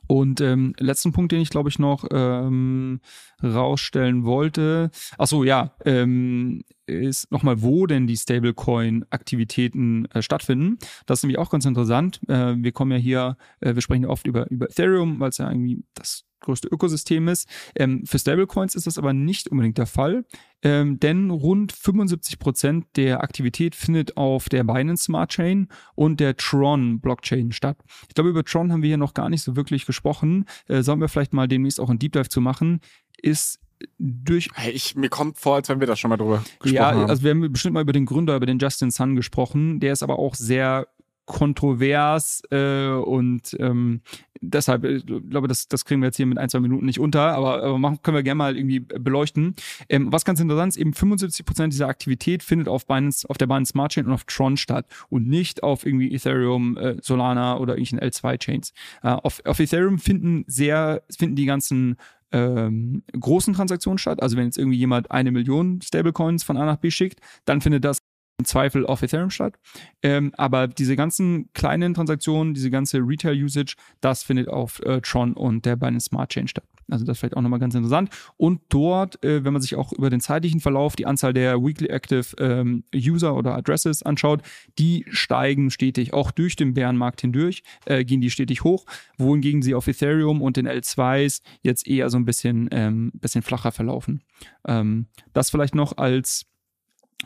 Und ähm, letzten Punkt, den ich glaube ich noch ähm, rausstellen wollte, ach so ja, ähm, ist nochmal, wo denn die Stablecoin-Aktivitäten äh, stattfinden. Das ist nämlich auch ganz interessant. Äh, wir kommen ja hier, äh, wir sprechen ja oft über, über Ethereum, weil es ja irgendwie das größte Ökosystem ist. Ähm, für Stablecoins ist das aber nicht unbedingt der Fall, ähm, denn rund 75 Prozent der Aktivität findet auf der Binance Smart Chain und der Tron Blockchain statt. Ich glaube, über Tron haben wir hier noch gar nicht so wirklich gesprochen. Äh, sollen wir vielleicht mal demnächst auch ein Deep Dive zu machen? Ist durch. Hey, ich, mir kommt vor, als wenn wir da schon mal drüber gesprochen ja, haben. Ja, also wir haben bestimmt mal über den Gründer, über den Justin Sun gesprochen. Der ist aber auch sehr kontrovers äh, und ähm, deshalb, ich glaube, das, das kriegen wir jetzt hier mit ein, zwei Minuten nicht unter, aber, aber machen, können wir gerne mal irgendwie beleuchten. Ähm, was ganz interessant ist, eben 75 Prozent dieser Aktivität findet auf Binance, auf der Binance Smart Chain und auf Tron statt und nicht auf irgendwie Ethereum, äh, Solana oder irgendwelchen L2-Chains. Äh, auf, auf Ethereum finden sehr, finden die ganzen ähm, großen Transaktionen statt. Also wenn jetzt irgendwie jemand eine Million Stablecoins von A nach B schickt, dann findet das im Zweifel auf Ethereum statt. Ähm, aber diese ganzen kleinen Transaktionen, diese ganze Retail-Usage, das findet auf äh, Tron und der Binance Smart Chain statt. Also das ist vielleicht auch nochmal ganz interessant. Und dort, äh, wenn man sich auch über den zeitlichen Verlauf die Anzahl der Weekly Active ähm, User oder Addresses anschaut, die steigen stetig, auch durch den Bärenmarkt hindurch, äh, gehen die stetig hoch, wohingegen sie auf Ethereum und den L2s jetzt eher so ein bisschen, ähm, bisschen flacher verlaufen. Ähm, das vielleicht noch als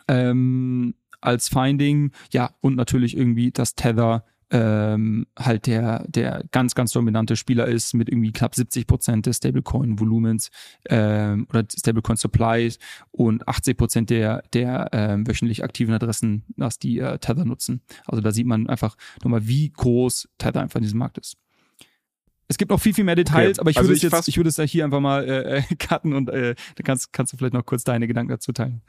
ähm, als Finding, ja, und natürlich irgendwie das Tether ähm, halt der, der ganz, ganz dominante Spieler ist mit irgendwie knapp 70 Prozent des Stablecoin-Volumens ähm, oder Stablecoin-Supplies und 80 Prozent der, der ähm, wöchentlich aktiven Adressen, dass die äh, Tether nutzen. Also da sieht man einfach nochmal, wie groß Tether einfach in diesem Markt ist. Es gibt noch viel, viel mehr Details, okay. aber ich also würde es jetzt, ich würde es ja hier einfach mal äh, äh cutten und äh, dann kannst, kannst du vielleicht noch kurz deine Gedanken dazu teilen.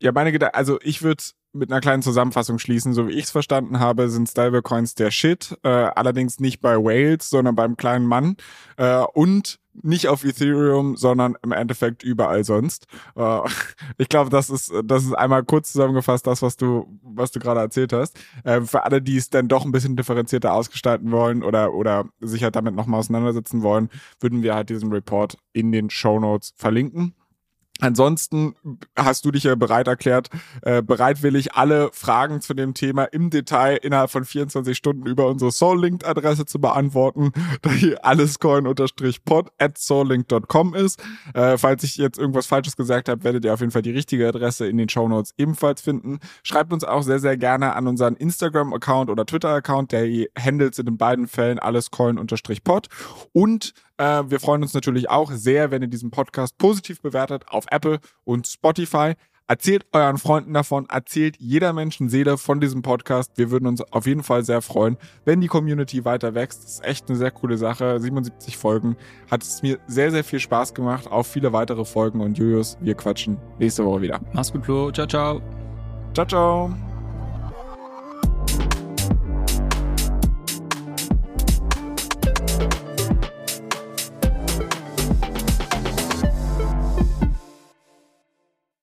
Ja, meine Gedanken, also ich würde mit einer kleinen Zusammenfassung schließen. So wie ich es verstanden habe, sind Stablecoins der Shit. Äh, allerdings nicht bei Whales, sondern beim kleinen Mann. Äh, und nicht auf Ethereum, sondern im Endeffekt überall sonst. Äh, ich glaube, das ist, das ist einmal kurz zusammengefasst, das, was du, was du gerade erzählt hast. Äh, für alle, die es dann doch ein bisschen differenzierter ausgestalten wollen oder, oder sich halt damit nochmal auseinandersetzen wollen, würden wir halt diesen Report in den Show Notes verlinken. Ansonsten hast du dich ja bereit erklärt, äh, bereitwillig alle Fragen zu dem Thema im Detail innerhalb von 24 Stunden über unsere Soullinked-Adresse zu beantworten, da hier allescoin-pod at soullinked.com ist. Äh, falls ich jetzt irgendwas Falsches gesagt habe, werdet ihr auf jeden Fall die richtige Adresse in den Show Notes ebenfalls finden. Schreibt uns auch sehr, sehr gerne an unseren Instagram-Account oder Twitter-Account, der handelt in den beiden Fällen allescoin-pod und äh, wir freuen uns natürlich auch sehr, wenn ihr diesen Podcast positiv bewertet auf Apple und Spotify. Erzählt euren Freunden davon, erzählt jeder Menschenseele von diesem Podcast. Wir würden uns auf jeden Fall sehr freuen, wenn die Community weiter wächst. Das ist echt eine sehr coole Sache. 77 Folgen. Hat es mir sehr, sehr viel Spaß gemacht. Auf viele weitere Folgen und Julius, wir quatschen nächste Woche wieder. Mach's gut, Flo. Ciao, ciao. Ciao, ciao.